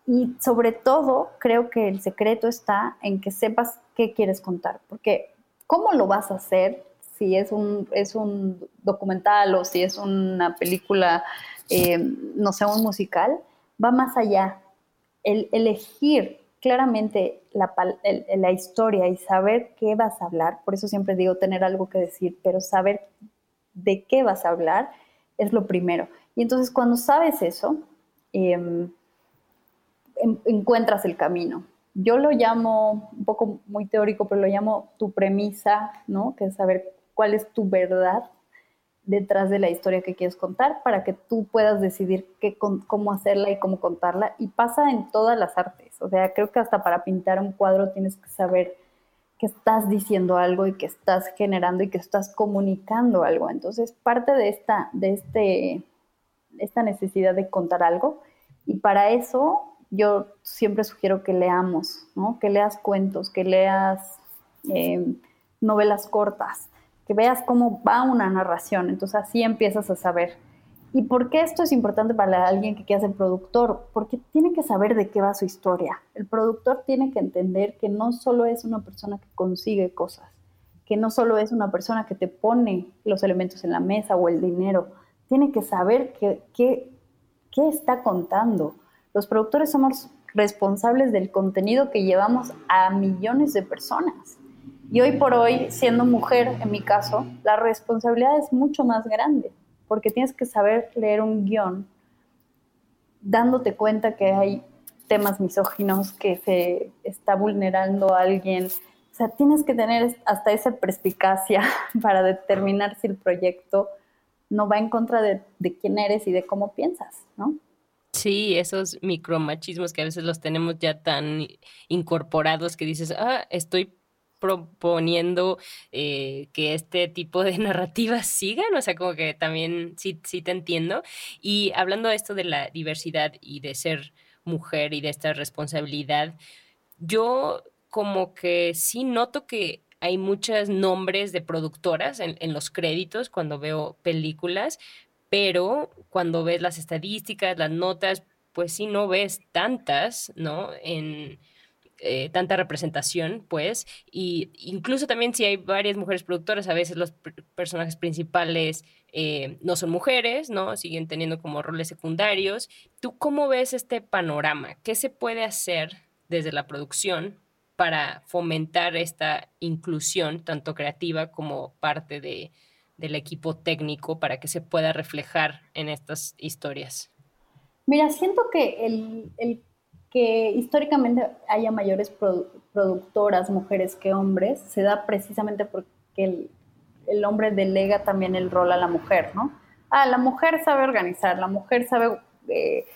y sobre todo creo que el secreto está en que sepas qué quieres contar, porque ¿cómo lo vas a hacer si es un, es un documental o si es una película, eh, no sé, un musical? Va más allá. El elegir claramente la, historia y saber qué vas a hablar, por eso siempre digo tener algo que decir, pero saber de qué vas a hablar es lo primero. Y entonces cuando sabes eso, em, encuentras el camino. Yo lo llamo, un poco muy teórico, pero lo llamo tu premisa, ¿no? Que es saber cuál es tu verdad detrás de la historia que quieres contar para que tú puedas decidir qué, cómo hacerla y cómo contarla. Y pasa en todas las artes. O sea, creo que hasta para pintar un cuadro tienes que saber que estás diciendo algo y que estás generando y que estás comunicando algo. Entonces, parte de esta, de este, esta necesidad de contar algo. Y para eso yo siempre sugiero que leamos, ¿no? que leas cuentos, que leas em, novelas cortas, que veas cómo va una narración. Entonces así empiezas a saber. ¿Y por qué esto es importante para alguien que quiera ser productor? Porque tiene que saber de qué va su historia. El productor tiene que entender que no solo es una persona que consigue cosas, que no solo es una persona que te pone los elementos en la mesa o el dinero, tiene que saber qué que, está contando. Los productores somos responsables del contenido que llevamos a millones de personas. Y hoy por hoy, siendo mujer, en mi caso, la responsabilidad es mucho más grande, porque tienes que saber leer un guion dándote cuenta que hay temas misóginos, que se está vulnerando a alguien. O sea, tienes que tener hasta esa perspicacia para determinar si el proyecto no va en contra de, quién eres y de cómo piensas, ¿no? Sí, esos micromachismos que a veces los tenemos ya tan incorporados que dices, ah, estoy proponiendo eh, que este tipo de narrativas sigan, o sea, como que también sí, sí te entiendo. Y hablando de esto de la diversidad y de ser mujer y de esta responsabilidad, yo como que sí noto que hay muchos nombres de productoras en, los créditos cuando veo películas, pero cuando ves las estadísticas, las notas, pues sí no ves tantas, ¿no? En eh, tanta representación, pues, y incluso también si hay varias mujeres productoras, a veces los personajes principales eh, no son mujeres, ¿no? Siguen teniendo como roles secundarios. ¿Tú cómo ves este panorama? ¿Qué se puede hacer desde la producción para fomentar esta inclusión, tanto creativa como parte de, del equipo técnico, para que se pueda reflejar en estas historias? Mira, siento que el, que históricamente haya mayores productoras, mujeres que hombres, se da precisamente porque el, el, hombre delega también el rol a la mujer, ¿no? Ah, la mujer sabe organizar, la mujer sabe eh,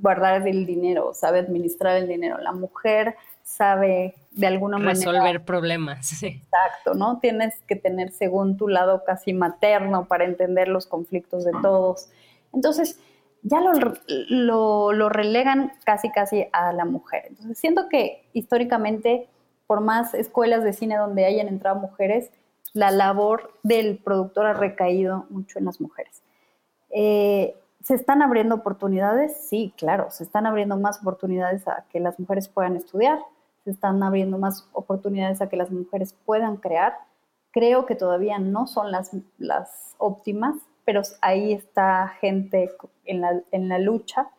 guardar el dinero, sabe administrar el dinero, la mujer sabe de alguna manera... Resolver problemas. Sí. Exacto, ¿no? Tienes que tener según tu lado casi materno para entender los conflictos de todos. Entonces, ya lo, lo, relegan casi, casi a la mujer. Entonces, siento que históricamente, por más escuelas de cine donde hayan entrado mujeres, la labor del productor ha recaído mucho en las mujeres. Eh, ¿Se están abriendo oportunidades? Sí, claro, se están abriendo más oportunidades a que las mujeres puedan estudiar, se están abriendo más oportunidades a que las mujeres puedan crear. Creo que todavía no son las, las óptimas, pero ahí está gente en la, en la lucha.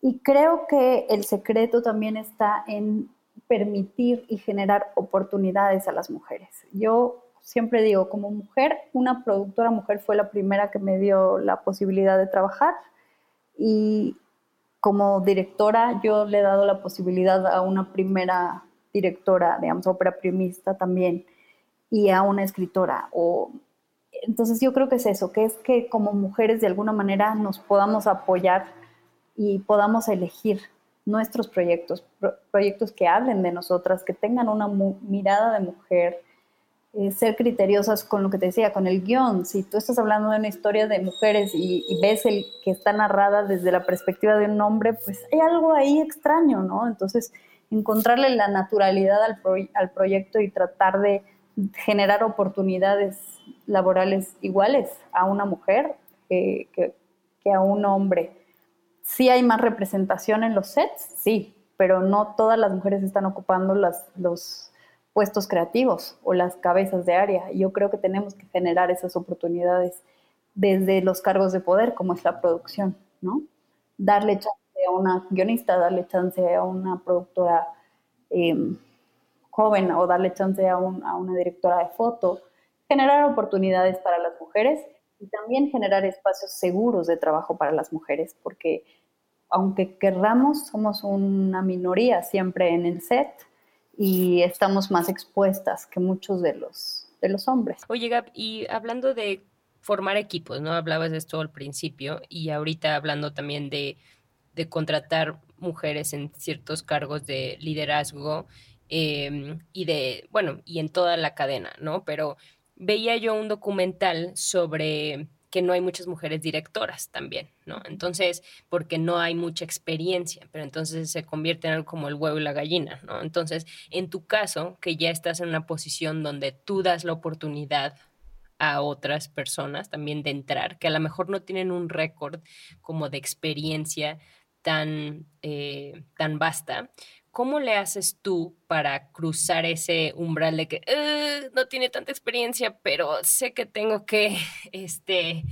Y creo que el secreto también está en permitir y generar oportunidades a las mujeres. Yo siempre digo, como mujer, una productora mujer fue la primera que me dio la posibilidad de trabajar y como directora yo le he dado la posibilidad a una primera directora, digamos, ópera primista también y a una escritora. Entonces yo creo que es eso, que es que como mujeres de alguna manera nos podamos apoyar y podamos elegir nuestros proyectos, proyectos que hablen de nosotras, que tengan una mirada de mujer, eh, ser criteriosas con lo que te decía, con el guion. Si tú estás hablando de una historia de mujeres y, ves el que está narrada desde la perspectiva de un hombre, pues hay algo ahí extraño, ¿no? Entonces, encontrarle la naturalidad al, al proyecto y tratar de generar oportunidades laborales iguales a una mujer que, que a un hombre. Sí hay más representación en los sets, sí, pero no todas las mujeres están ocupando los puestos creativos o las cabezas de área. Yo creo que tenemos que generar esas oportunidades desde los cargos de poder, como es la producción, ¿no? Darle chance a una guionista, darle chance a una productora em, joven o darle chance a, a una directora de foto, generar oportunidades para las mujeres y también generar espacios seguros de trabajo para las mujeres, porque aunque querramos, somos una minoría siempre en el set y estamos más expuestas que muchos de los, de los hombres. Oye, Gab, y hablando de formar equipos, ¿no? Hablabas de esto al principio y ahorita hablando también de, de contratar mujeres en ciertos cargos de liderazgo em, y de, bueno, y en toda la cadena, ¿no? Pero veía yo un documental sobre que no hay muchas mujeres directoras también, ¿no? Entonces, porque no hay mucha experiencia, pero entonces se convierte en algo como el huevo y la gallina, ¿no? Entonces, en tu caso, que ya estás en una posición donde tú das la oportunidad a otras personas también de entrar, que a lo mejor no tienen un récord como de experiencia tan, eh, tan vasta, ¿cómo le haces tú para cruzar ese umbral de que no tiene tanta experiencia, pero sé que tengo que, este,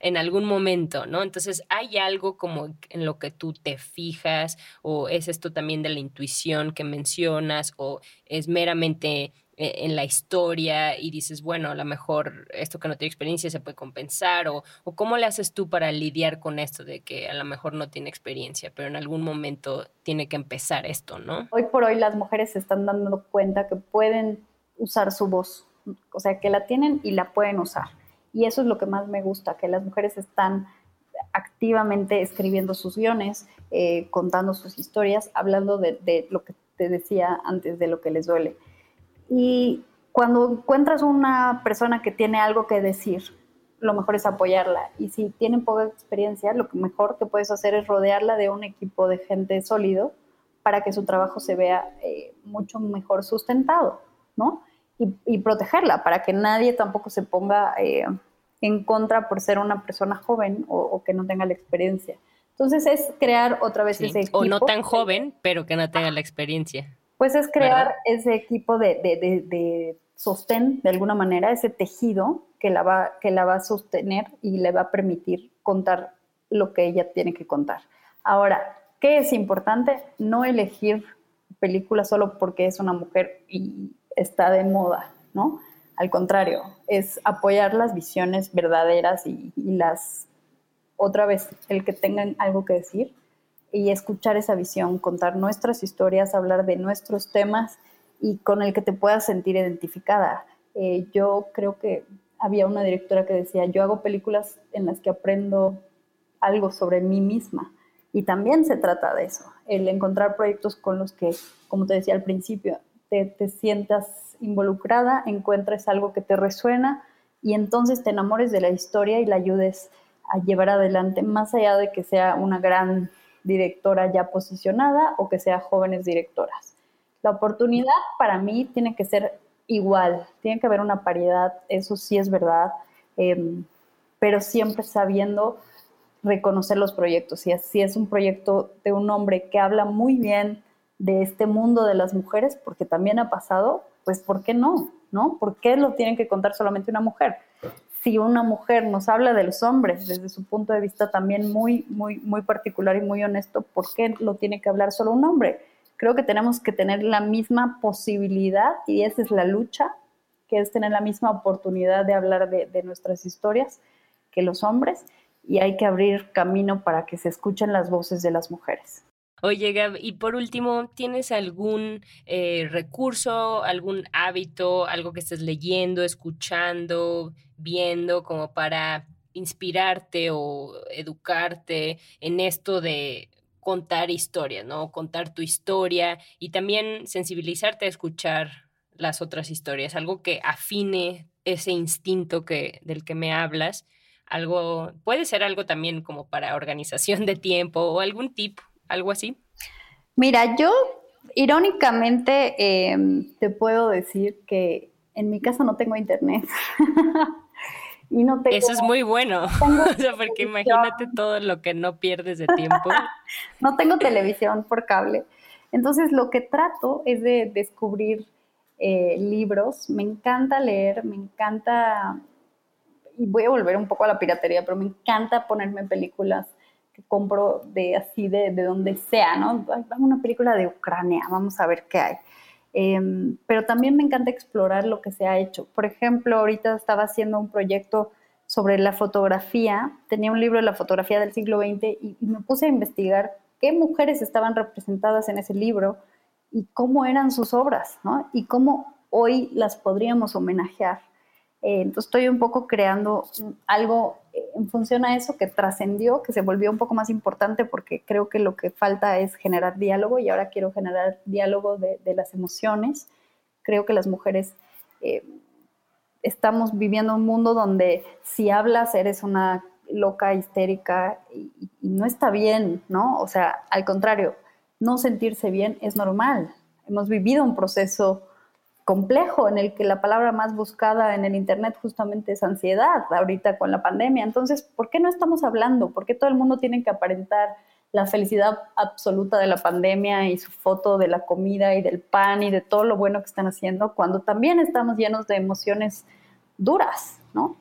en algún momento, ¿no? Entonces, ¿hay algo como en lo que tú te fijas o es esto también de la intuición que mencionas o es meramente en la historia y dices, bueno, a lo mejor esto que no tiene experiencia se puede compensar o, o, cómo le haces tú para lidiar con esto de que a lo mejor no tiene experiencia, pero en algún momento tiene que empezar esto, ¿no? Hoy por hoy las mujeres se están dando cuenta que pueden usar su voz, o sea, que la tienen y la pueden usar. Y eso es lo que más me gusta, que las mujeres están activamente escribiendo sus guiones, eh, contando sus historias, hablando de lo que te decía antes, de lo que les duele y cuando encuentras una persona que tiene algo que decir, lo mejor es apoyarla. Y si tienen poca experiencia, lo mejor que puedes hacer es rodearla de un equipo de gente sólido para que su trabajo se vea eh, mucho mejor sustentado, ¿no? Y, protegerla para que nadie tampoco se ponga eh, en contra por ser una persona joven o, que no tenga la experiencia. Entonces es crear otra vez ese equipo. O no tan joven, pero que no tenga la experiencia. Pues es crear ese equipo de, de, de, sostén, de alguna manera, ese tejido que la, va, que la va a sostener y le va a permitir contar lo que ella tiene que contar. Ahora, ¿qué es importante? No elegir películas solo porque es una mujer y está de moda, ¿no? Al contrario, es apoyar las visiones verdaderas y, y las, otra vez, el que tengan algo que decir y escuchar esa visión, contar nuestras historias, hablar de nuestros temas y con el que te puedas sentir identificada. Eh, yo creo que había una directora que decía, yo hago películas en las que aprendo algo sobre mí misma. Y también se trata de eso, el encontrar proyectos con los que, como te decía al principio, te, te sientas involucrada, encuentres algo que te resuena y entonces te enamores de la historia y la ayudes a llevar adelante, más allá de que sea una gran directora ya posicionada o que sea jóvenes directoras. La oportunidad para mí tiene que ser igual, tiene que haber una paridad, eso sí es verdad, em, pero siempre sabiendo reconocer los proyectos. Es, si es un proyecto de un hombre que habla muy bien de este mundo de las mujeres, porque también ha pasado, pues ¿por qué no? ¿No? ¿Por qué lo tienen que contar solamente una mujer? Si una mujer nos habla de los hombres desde su punto de vista también muy, muy, muy particular y muy honesto, ¿por qué lo tiene que hablar solo un hombre? Creo que tenemos que tener la misma posibilidad y esa es la lucha, que es tener la misma oportunidad de hablar de, nuestras historias que los hombres y hay que abrir camino para que se escuchen las voces de las mujeres. Oye, Gab, y por último, ¿tienes algún eh, recurso, algún hábito, algo que estés leyendo, escuchando, viendo, como para inspirarte o educarte en esto de contar historias, ¿no? Contar tu historia y también sensibilizarte a escuchar las otras historias, algo que afine ese instinto que, del que me hablas, algo, puede ser algo también como para organización de tiempo o algún tip algo así? Mira, yo irónicamente em, te puedo decir que en mi casa no tengo internet. y no tengo, Eso es muy bueno, porque imagínate todo lo que no pierdes de tiempo. no tengo televisión por cable. Entonces lo que trato es de descubrir eh, libros. Me encanta leer, me encanta, y voy a volver un poco a la piratería, pero me encanta ponerme películas compro de así, de, de donde sea, ¿no? Una película de Ucrania, vamos a ver qué hay. Em, pero también me encanta explorar lo que se ha hecho. Por ejemplo, ahorita estaba haciendo un proyecto sobre la fotografía, tenía un libro de la fotografía del siglo XX y, y me puse a investigar qué mujeres estaban representadas en ese libro y cómo eran sus obras, ¿no? Y cómo hoy las podríamos homenajear. Eh, entonces estoy un poco creando algo eh, en función a eso que trascendió, que se volvió un poco más importante porque creo que lo que falta es generar diálogo y ahora quiero generar diálogo de, las emociones. Creo que las mujeres eh, estamos viviendo un mundo donde si hablas eres una loca, histérica y, y no está bien, ¿no? O sea, al contrario, no sentirse bien es normal. Hemos vivido un proceso complejo en el que la palabra más buscada en el Internet justamente es ansiedad, ahorita con la pandemia. Entonces, ¿por qué no estamos hablando? ¿Por qué todo el mundo tiene que aparentar la felicidad absoluta de la pandemia y su foto de la comida y del pan y de todo lo bueno que están haciendo cuando también estamos llenos de emociones duras, ¿no?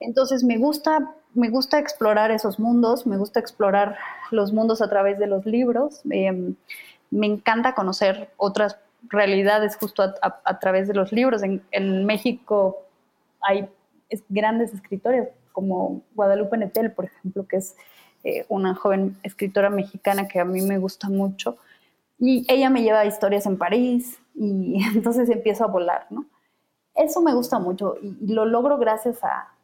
Entonces, me gusta me gusta explorar esos mundos, me gusta explorar los mundos a través de los libros. Em, me encanta conocer otras realidades justo a, través de los libros. En, México hay grandes escritores como Guadalupe Netel, por ejemplo, que es eh, una joven escritora mexicana que a mí me gusta mucho. Y ella me lleva historias en París y entonces empiezo a volar, ¿no? Eso me gusta mucho y, lo logro gracias a,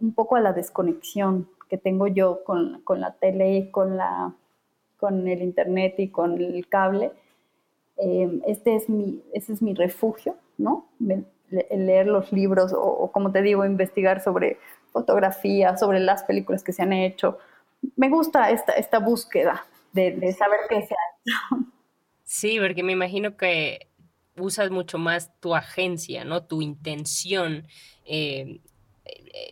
un poco a la desconexión que tengo yo con, con la tele, con, la, con el internet y con el cable eh, este es mi, ese es mi refugio, ¿no? leer los libros o, como te digo, investigar sobre fotografía, sobre las películas que se han hecho. Me gusta esta, esta búsqueda de, saber qué se ha hecho. Sí, porque me imagino que usas mucho más tu agencia, ¿no? Tu intención. Eh,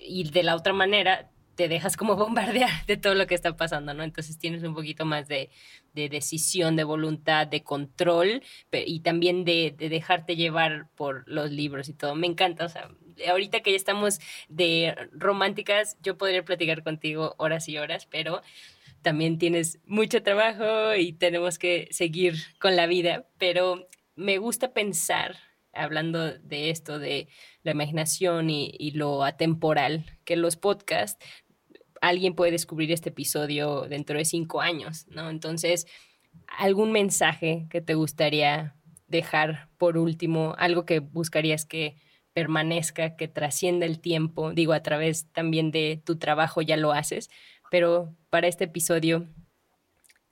y de la otra manera te dejas como bombardear de todo lo que está pasando, ¿no? Entonces tienes un poquito más de, decisión, de voluntad, de control y también de, dejarte llevar por los libros y todo. Me encanta, o sea, ahorita que ya estamos de románticas, yo podría platicar contigo horas y horas, pero también tienes mucho trabajo y tenemos que seguir con la vida, pero me gusta pensar hablando de esto, de la imaginación y, y, lo atemporal, que los podcasts alguien puede descubrir este episodio dentro de cinco años, ¿no? Entonces, algún mensaje que te gustaría dejar por último, algo que buscarías que permanezca, que trascienda el tiempo, digo, a través también de tu trabajo ya lo haces, pero para este episodio,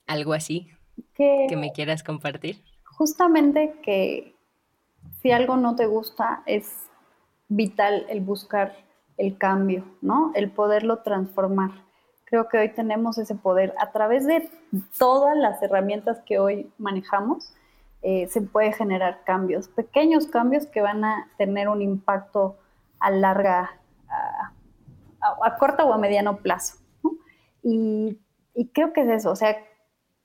algo así que, me quieras compartir. Justamente que si algo no te gusta, es vital el buscar el cambio, ¿no? El poderlo transformar. Creo que hoy tenemos ese poder. A través de todas las herramientas que hoy manejamos, eh, se puede generar cambios, pequeños cambios que van a tener un impacto a larga, a, a, corto o a mediano plazo. Y, y creo que es eso, o sea,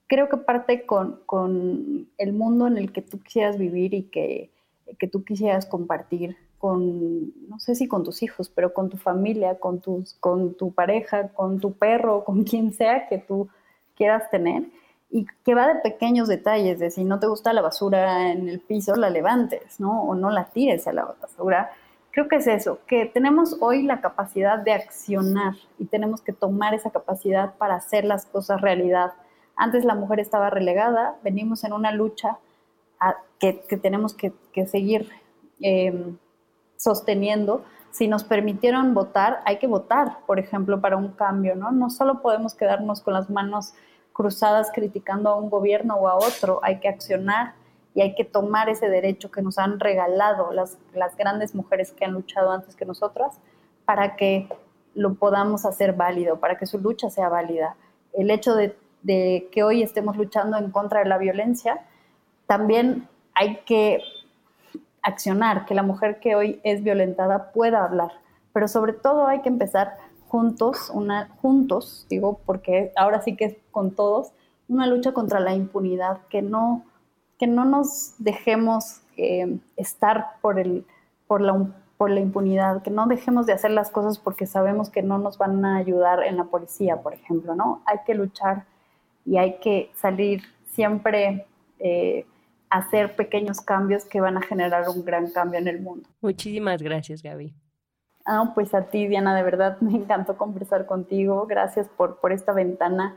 creo que parte con, con, el mundo en el que tú quisieras vivir y que, que tú quisieras compartir con, no sé si con tus hijos, pero con tu familia, con, tus, con tu pareja, con tu perro, con quien sea que tú quieras tener. Y que va de pequeños detalles, de si no te gusta la basura en el piso, la levantes, ¿no? O no la tires a la basura. Creo que es eso, que tenemos hoy la capacidad de accionar y tenemos que tomar esa capacidad para hacer las cosas realidad. Antes la mujer estaba relegada, venimos en una lucha que, tenemos que, seguir eh, sosteniendo. Si nos permitieron votar, hay que votar, por ejemplo, para un cambio, ¿no? No solo podemos quedarnos con las manos cruzadas criticando a un gobierno o a otro, hay que accionar y hay que tomar ese derecho que nos han regalado las, las grandes mujeres que han luchado antes que nosotras para que lo podamos hacer válido, para que su lucha sea válida. El hecho de, de que hoy estemos luchando en contra de la violencia, también hay que accionar, que la mujer que hoy es violentada pueda hablar, pero sobre todo hay que empezar juntos, una, juntos, digo, porque ahora sí que es con todos, una lucha contra la impunidad, que no, que no nos dejemos eh, estar por, el, por, la, por la impunidad, que no dejemos de hacer las cosas porque sabemos que no nos van a ayudar en la policía, por ejemplo, ¿no? Hay que luchar y hay que salir siempre eh, hacer pequeños cambios que van a generar un gran cambio en el mundo. Muchísimas gracias, Gaby. Ah, pues a ti, Diana, de verdad me encantó conversar contigo. Gracias por, por esta ventana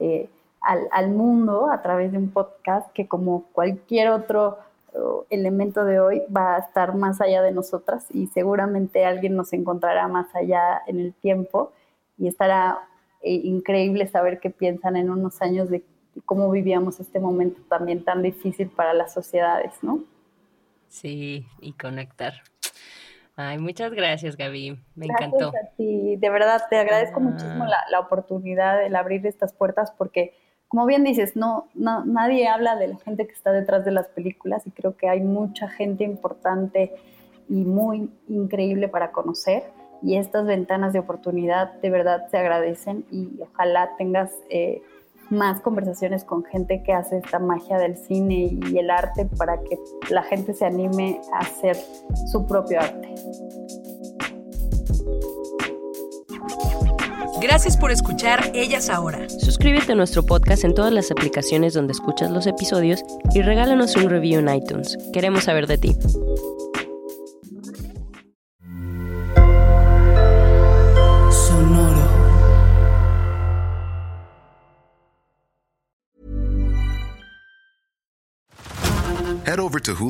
eh, al, al, mundo a través de un podcast que como cualquier otro uh, elemento de hoy va a estar más allá de nosotras y seguramente alguien nos encontrará más allá en el tiempo y estará eh, increíble saber qué piensan en unos años de cómo vivíamos este momento también tan difícil para las sociedades, ¿no? Sí, y conectar. Ay, muchas gracias, Gaby. Me gracias encantó. A ti. De verdad, te agradezco muchísimo la, la, oportunidad, el abrir estas puertas, porque, como bien dices, no, no, nadie habla de la gente que está detrás de las películas y creo que hay mucha gente importante y muy increíble para conocer. Y estas ventanas de oportunidad de verdad se agradecen y ojalá tengas eh, más conversaciones con gente que hace esta magia del cine y el arte para que la gente se anime a hacer su propio arte. Gracias por escuchar Ellas Ahora. Suscríbete a nuestro podcast en todas las aplicaciones donde escuchas los episodios y regálanos un review en iTunes. Queremos saber de ti.